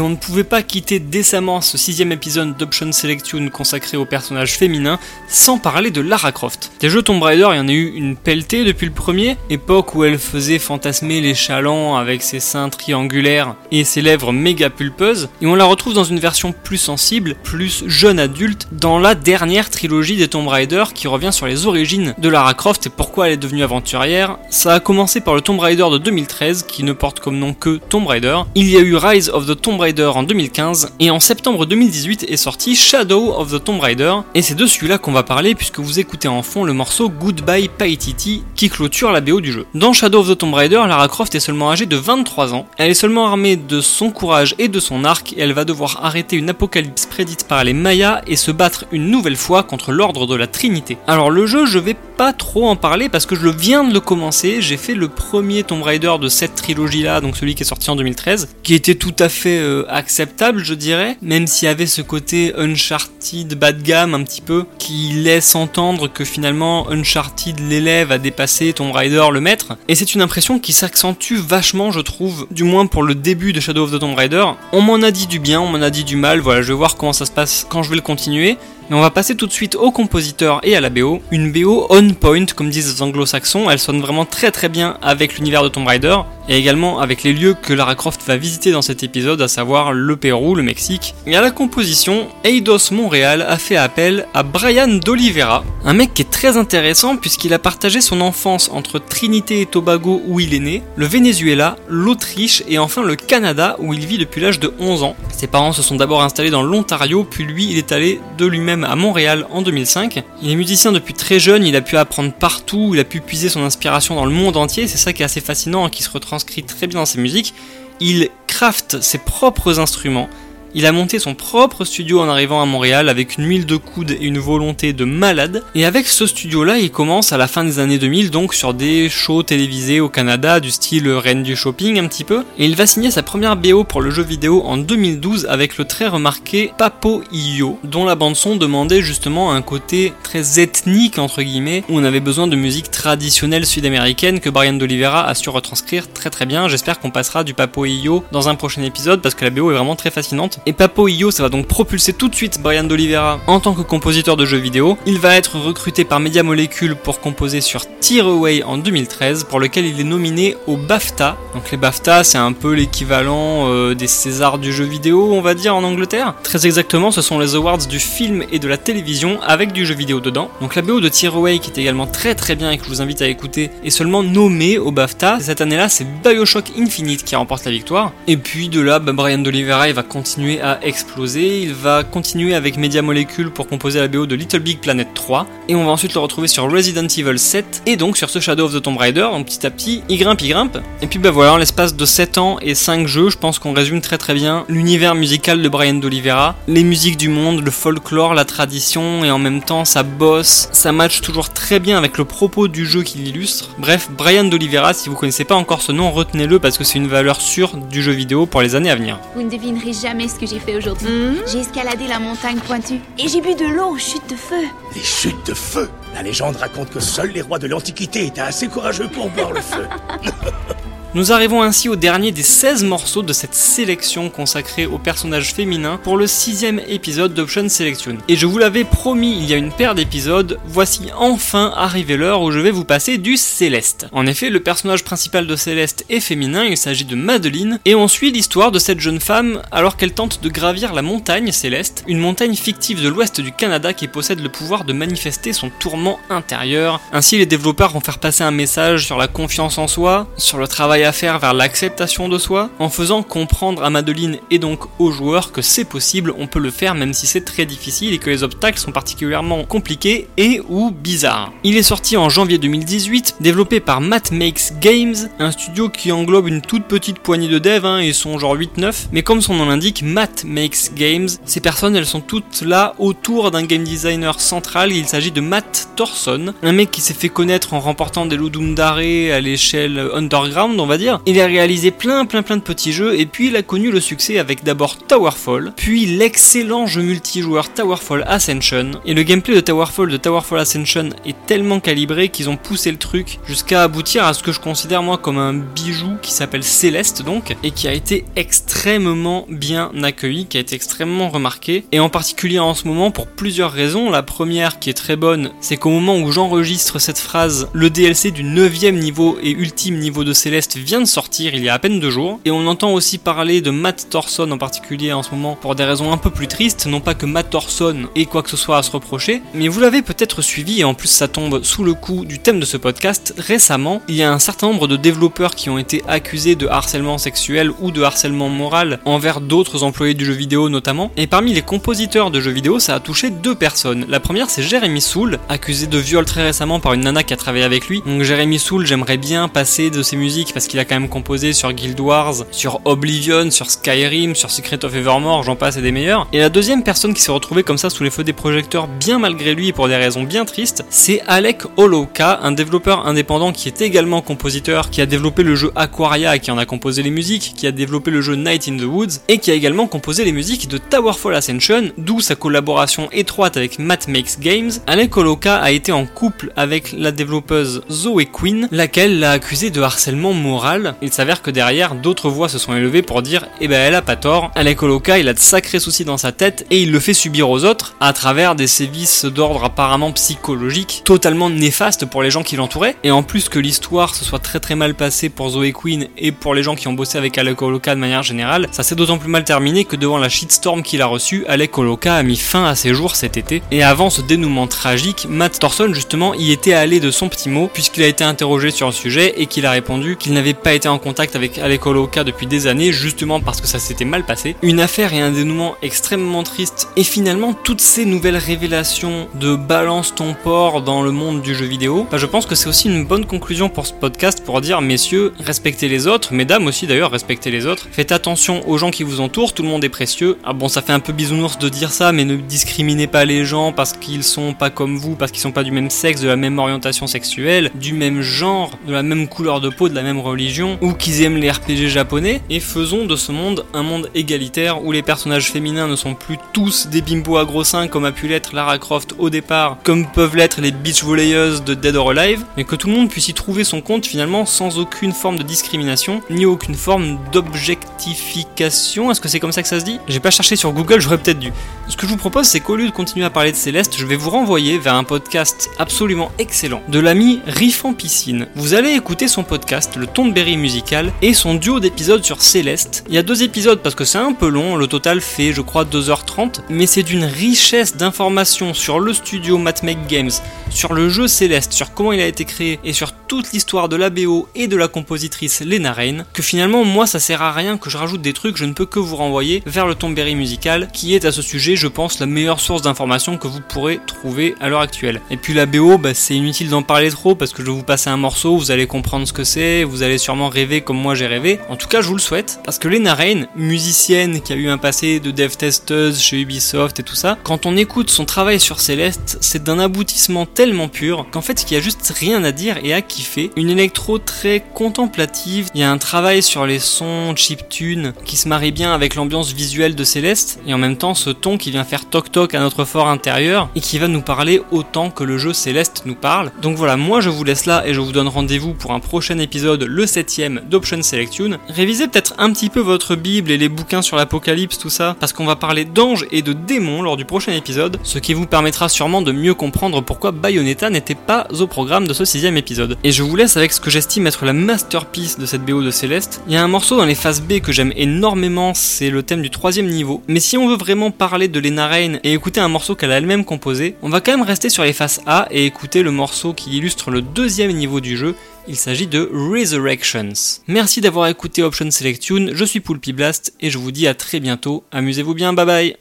Et on ne pouvait pas quitter décemment ce sixième épisode d'Option Selection consacré aux personnages féminins sans parler de Lara Croft. Des jeux Tomb Raider, il y en a eu une pelletée depuis le premier, époque où elle faisait fantasmer les chalands avec ses seins triangulaires et ses lèvres méga pulpeuses, et on la retrouve dans une version plus sensible, plus jeune adulte, dans la dernière trilogie des Tomb Raider qui revient sur les origines de Lara Croft et pourquoi elle est devenue aventurière. Ça a commencé par le Tomb Raider de 2013 qui ne porte comme nom que Tomb Raider. Il y a eu Rise of the Tomb Raider en 2015 et en septembre 2018 est sorti Shadow of the Tomb Raider et c'est de celui-là qu'on va parler puisque vous écoutez en fond le morceau Goodbye Paititi qui clôture la BO du jeu. Dans Shadow of the Tomb Raider, Lara Croft est seulement âgée de 23 ans, elle est seulement armée de son courage et de son arc et elle va devoir arrêter une apocalypse prédite par les Mayas et se battre une nouvelle fois contre l'ordre de la Trinité. Alors le jeu, je vais pas trop en parler parce que je viens de le commencer, j'ai fait le premier Tomb Raider de cette trilogie là, donc celui qui est sorti en 2013, qui était tout à fait euh, acceptable je dirais, même s'il y avait ce côté Uncharted bas de gamme un petit peu, qui laisse entendre que finalement Uncharted l'élève à dépasser Tomb Raider le maître, et c'est une impression qui s'accentue vachement je trouve, du moins pour le début de Shadow of the Tomb Raider. On m'en a dit du bien, on m'en a dit du mal, voilà je vais voir comment ça se passe quand je vais le continuer, on va passer tout de suite au compositeur et à la BO. Une BO on point, comme disent les anglo-saxons. Elle sonne vraiment très très bien avec l'univers de Tomb Raider. et également avec les lieux que Lara Croft va visiter dans cet épisode, à savoir le Pérou, le Mexique. Et à la composition, Eidos Montréal a fait appel à Brian d'Oliveira, un mec qui est très intéressant puisqu'il a partagé son enfance entre Trinité et Tobago où il est né, le Venezuela, l'Autriche et enfin le Canada où il vit depuis l'âge de 11 ans. Ses parents se sont d'abord installés dans l'Ontario, puis lui il est allé de lui-même à Montréal en 2005. Il est musicien depuis très jeune, il a pu apprendre partout, il a pu puiser son inspiration dans le monde entier, c'est ça qui est assez fascinant et qui se retranscrit très bien dans ses musiques. Il crafte ses propres instruments, il a monté son propre studio en arrivant à Montréal avec une huile de coude et une volonté de malade. Et avec ce studio-là, il commence à la fin des années 2000 donc sur des shows télévisés au Canada du style Reine du Shopping un petit peu. Et il va signer sa première BO pour le jeu vidéo en 2012 avec le très remarqué Papo Io, dont la bande son demandait justement un côté très ethnique entre guillemets, où on avait besoin de musique traditionnelle sud-américaine que Brian d'Oliveira a su retranscrire très très bien. J'espère qu'on passera du Papo Io dans un prochain épisode parce que la BO est vraiment très fascinante. Et Papo Io, ça va donc propulser tout de suite Brian d'Oliveira en tant que compositeur de jeux vidéo. Il va être recruté par Media Molecule pour composer sur Tear Away en 2013, pour lequel il est nominé au BAFTA. Donc les BAFTA, c'est un peu l'équivalent euh, des Césars du jeu vidéo, on va dire, en Angleterre. Très exactement, ce sont les awards du film et de la télévision avec du jeu vidéo dedans. Donc la BO de Tear Away, qui est également très très bien et que je vous invite à écouter, est seulement nommée au BAFTA. Cette année-là, c'est Bioshock Infinite qui remporte la victoire. Et puis de là, bah, Brian d'Oliveira, il va continuer à exploser. Il va continuer avec Media Molecule pour composer la BO de Little Big Planet 3. Et on va ensuite le retrouver sur Resident Evil 7 et donc sur ce Shadow of the Tomb Raider. Donc petit à petit, il grimpe, il grimpe. Et puis bah voilà, en l'espace de 7 ans et 5 jeux, je pense qu'on résume très très bien l'univers musical de Brian d'Oliveira. Les musiques du monde, le folklore, la tradition et en même temps ça bosse. Ça match toujours très bien avec le propos du jeu qui l'illustre. Bref, Brian d'Oliveira, si vous connaissez pas encore ce nom, retenez-le parce que c'est une valeur sûre du jeu vidéo pour les années à venir. Vous ne devinerez jamais ce que j'ai fait aujourd'hui. J'ai escaladé la montagne pointue et j'ai bu de l'eau aux chutes de feu. Les chutes de feu La légende raconte que seuls les rois de l'Antiquité étaient assez courageux pour boire le feu. Nous arrivons ainsi au dernier des 16 morceaux de cette sélection consacrée aux personnages féminins pour le sixième épisode d'Option Selection. Et je vous l'avais promis il y a une paire d'épisodes, voici enfin arrivé l'heure où je vais vous passer du Céleste. En effet, le personnage principal de Céleste est féminin, il s'agit de Madeline, et on suit l'histoire de cette jeune femme alors qu'elle tente de gravir la montagne Céleste, une montagne fictive de l'ouest du Canada qui possède le pouvoir de manifester son tourment intérieur. Ainsi, les développeurs vont faire passer un message sur la confiance en soi, sur le à faire vers l'acceptation de soi, en faisant comprendre à Madeline et donc aux joueurs que c'est possible, on peut le faire même si c'est très difficile et que les obstacles sont particulièrement compliqués et ou bizarres. Il est sorti en janvier 2018, développé par Matt Makes Games, un studio qui englobe une toute petite poignée de devs, hein, ils sont genre 8-9, mais comme son nom l'indique, Matt Makes Games, ces personnes elles sont toutes là autour d'un game designer central, il s'agit de Matt Thorson, un mec qui s'est fait connaître en remportant des Ludum Dare à l'échelle underground, dire. Il a réalisé plein plein plein de petits jeux et puis il a connu le succès avec d'abord Towerfall, puis l'excellent jeu multijoueur Towerfall Ascension. Et le gameplay de Towerfall de Towerfall Ascension est tellement calibré qu'ils ont poussé le truc jusqu'à aboutir à ce que je considère moi comme un bijou qui s'appelle Céleste donc et qui a été extrêmement bien accueilli, qui a été extrêmement remarqué et en particulier en ce moment pour plusieurs raisons. La première qui est très bonne, c'est qu'au moment où j'enregistre cette phrase, le DLC du 9 niveau et ultime niveau de Céleste vient de sortir il y a à peine deux jours. Et on entend aussi parler de Matt Thorson en particulier en ce moment pour des raisons un peu plus tristes. Non pas que Matt Thorson ait quoi que ce soit à se reprocher, mais vous l'avez peut-être suivi et en plus ça tombe sous le coup du thème de ce podcast. Récemment, il y a un certain nombre de développeurs qui ont été accusés de harcèlement sexuel ou de harcèlement moral envers d'autres employés du jeu vidéo notamment. Et parmi les compositeurs de jeux vidéo, ça a touché deux personnes. La première, c'est Jeremy Soul, accusé de viol très récemment par une nana qui a travaillé avec lui. Donc Jeremy Soul, j'aimerais bien passer de ses musiques parce qu'il a quand même composé sur Guild Wars, sur Oblivion, sur Skyrim, sur Secret of Evermore, j'en passe et des meilleurs. Et la deuxième personne qui s'est retrouvée comme ça sous les feux des projecteurs, bien malgré lui pour des raisons bien tristes, c'est Alec Holoka, un développeur indépendant qui est également compositeur, qui a développé le jeu Aquaria qui en a composé les musiques, qui a développé le jeu Night in the Woods et qui a également composé les musiques de Towerfall Ascension, d'où sa collaboration étroite avec Matt Makes Games. Alec Holoka a été en couple avec la développeuse Zoe Quinn, laquelle l'a accusé de harcèlement moral Il s'avère que derrière, d'autres voix se sont élevées pour dire Eh ben elle a pas tort, Alec Oloka il a de sacrés soucis dans sa tête et il le fait subir aux autres à travers des sévices d'ordre apparemment psychologique, totalement néfastes pour les gens qui l'entouraient. Et en plus que l'histoire se soit très très mal passée pour Zoé Quinn et pour les gens qui ont bossé avec Alec Oloka de manière générale, ça s'est d'autant plus mal terminé que devant la shitstorm qu'il a reçue, Alec Oloka a mis fin à ses jours cet été. Et avant ce dénouement tragique, Matt Thorson justement y était allé de son petit mot puisqu'il a été interrogé sur le sujet et qu'il a répondu qu'il n'avait pas été en contact avec Oloka depuis des années justement parce que ça s'était mal passé. Une affaire et un dénouement extrêmement triste et finalement toutes ces nouvelles révélations de balance ton port dans le monde du jeu vidéo, bah, je pense que c'est aussi une bonne conclusion pour ce podcast pour dire messieurs, respectez les autres, mesdames aussi d'ailleurs, respectez les autres, faites attention aux gens qui vous entourent, tout le monde est précieux. Ah bon, ça fait un peu bisounours de dire ça, mais ne discriminez pas les gens parce qu'ils sont pas comme vous, parce qu'ils sont pas du même sexe, de la même orientation sexuelle, du même genre, de la même couleur de peau, de la même religion, ou qu'ils aiment les RPG japonais, et faisons de ce monde un monde égalitaire où les personnages féminins ne sont plus tous des bimbos à gros seins comme a pu l'être Lara Croft au départ, comme peuvent l'être les beach volleyeuses de Dead or Alive, mais que tout le monde puisse y trouver son compte finalement sans aucune forme de discrimination, ni aucune forme d'objectification. Est-ce que c'est comme ça que ça se dit? J'ai pas cherché sur Google, j'aurais peut-être dû. Ce que je vous propose, c'est qu'au lieu de continuer à parler de Céleste, je vais vous renvoyer vers un podcast absolument excellent de l'ami Riff en piscine. Vous allez écouter son podcast, le Tomberry musical, et son duo d'épisodes sur Céleste. Il y a deux épisodes parce que c'est un peu long, le total fait je crois 2h30, mais c'est d'une richesse d'informations sur le studio Matmake Games, sur le jeu Céleste, sur comment il a été créé et sur toute l'histoire de la BO et de la compositrice Lena Rain, que finalement moi ça sert à rien que je rajoute des trucs, je ne peux que vous renvoyer vers le Tomberry musical, qui est à ce sujet je pense la meilleure source d'informations que vous pourrez trouver à l'heure actuelle. Et puis la BO, bah, c'est inutile d'en parler trop parce que je vais vous passer un morceau, vous allez comprendre ce que c'est, vous allez sûrement rêver comme moi j'ai rêvé. En tout cas je vous le souhaite, parce que Lena Rain, musicienne qui a eu un passé de dev testeuse chez Ubisoft et tout ça, quand on écoute son travail sur Céleste, c'est d'un aboutissement tellement pur qu'en fait il y a juste rien à dire et à kiffer. Une électro très contemplative, il y a un travail sur les sons chiptune qui se marie bien avec l'ambiance visuelle de Céleste et en même temps ce ton qui vient faire toc toc à notre fort intérieur et qui va nous parler autant que le jeu Céleste nous parle. Donc voilà, moi je vous laisse là et je vous donne rendez-vous pour un prochain épisode, le septième d'Option Selection. Révisez peut-être un petit peu votre bible et les bouquins sur l'apocalypse, tout ça, parce qu'on va parler d'anges et de démons lors du prochain épisode, ce qui vous permettra sûrement de mieux comprendre pourquoi Bayonetta n'était pas au programme de ce sixième épisode. Et je vous laisse avec ce que j'estime être la masterpiece de cette BO de Céleste. Il y a un morceau dans les phases B que j'aime énormément, c'est le thème du troisième niveau. Mais si on veut vraiment parler de Lena Rain et écouter un morceau qu'elle a elle-même composé, on va quand même rester sur les faces A et écouter le morceau qui illustre le deuxième niveau du jeu. Il s'agit de Resurrections. Merci d'avoir écouté Option Select Tune, je suis Poulpi Blast et je vous dis à très bientôt. Amusez-vous bien, bye bye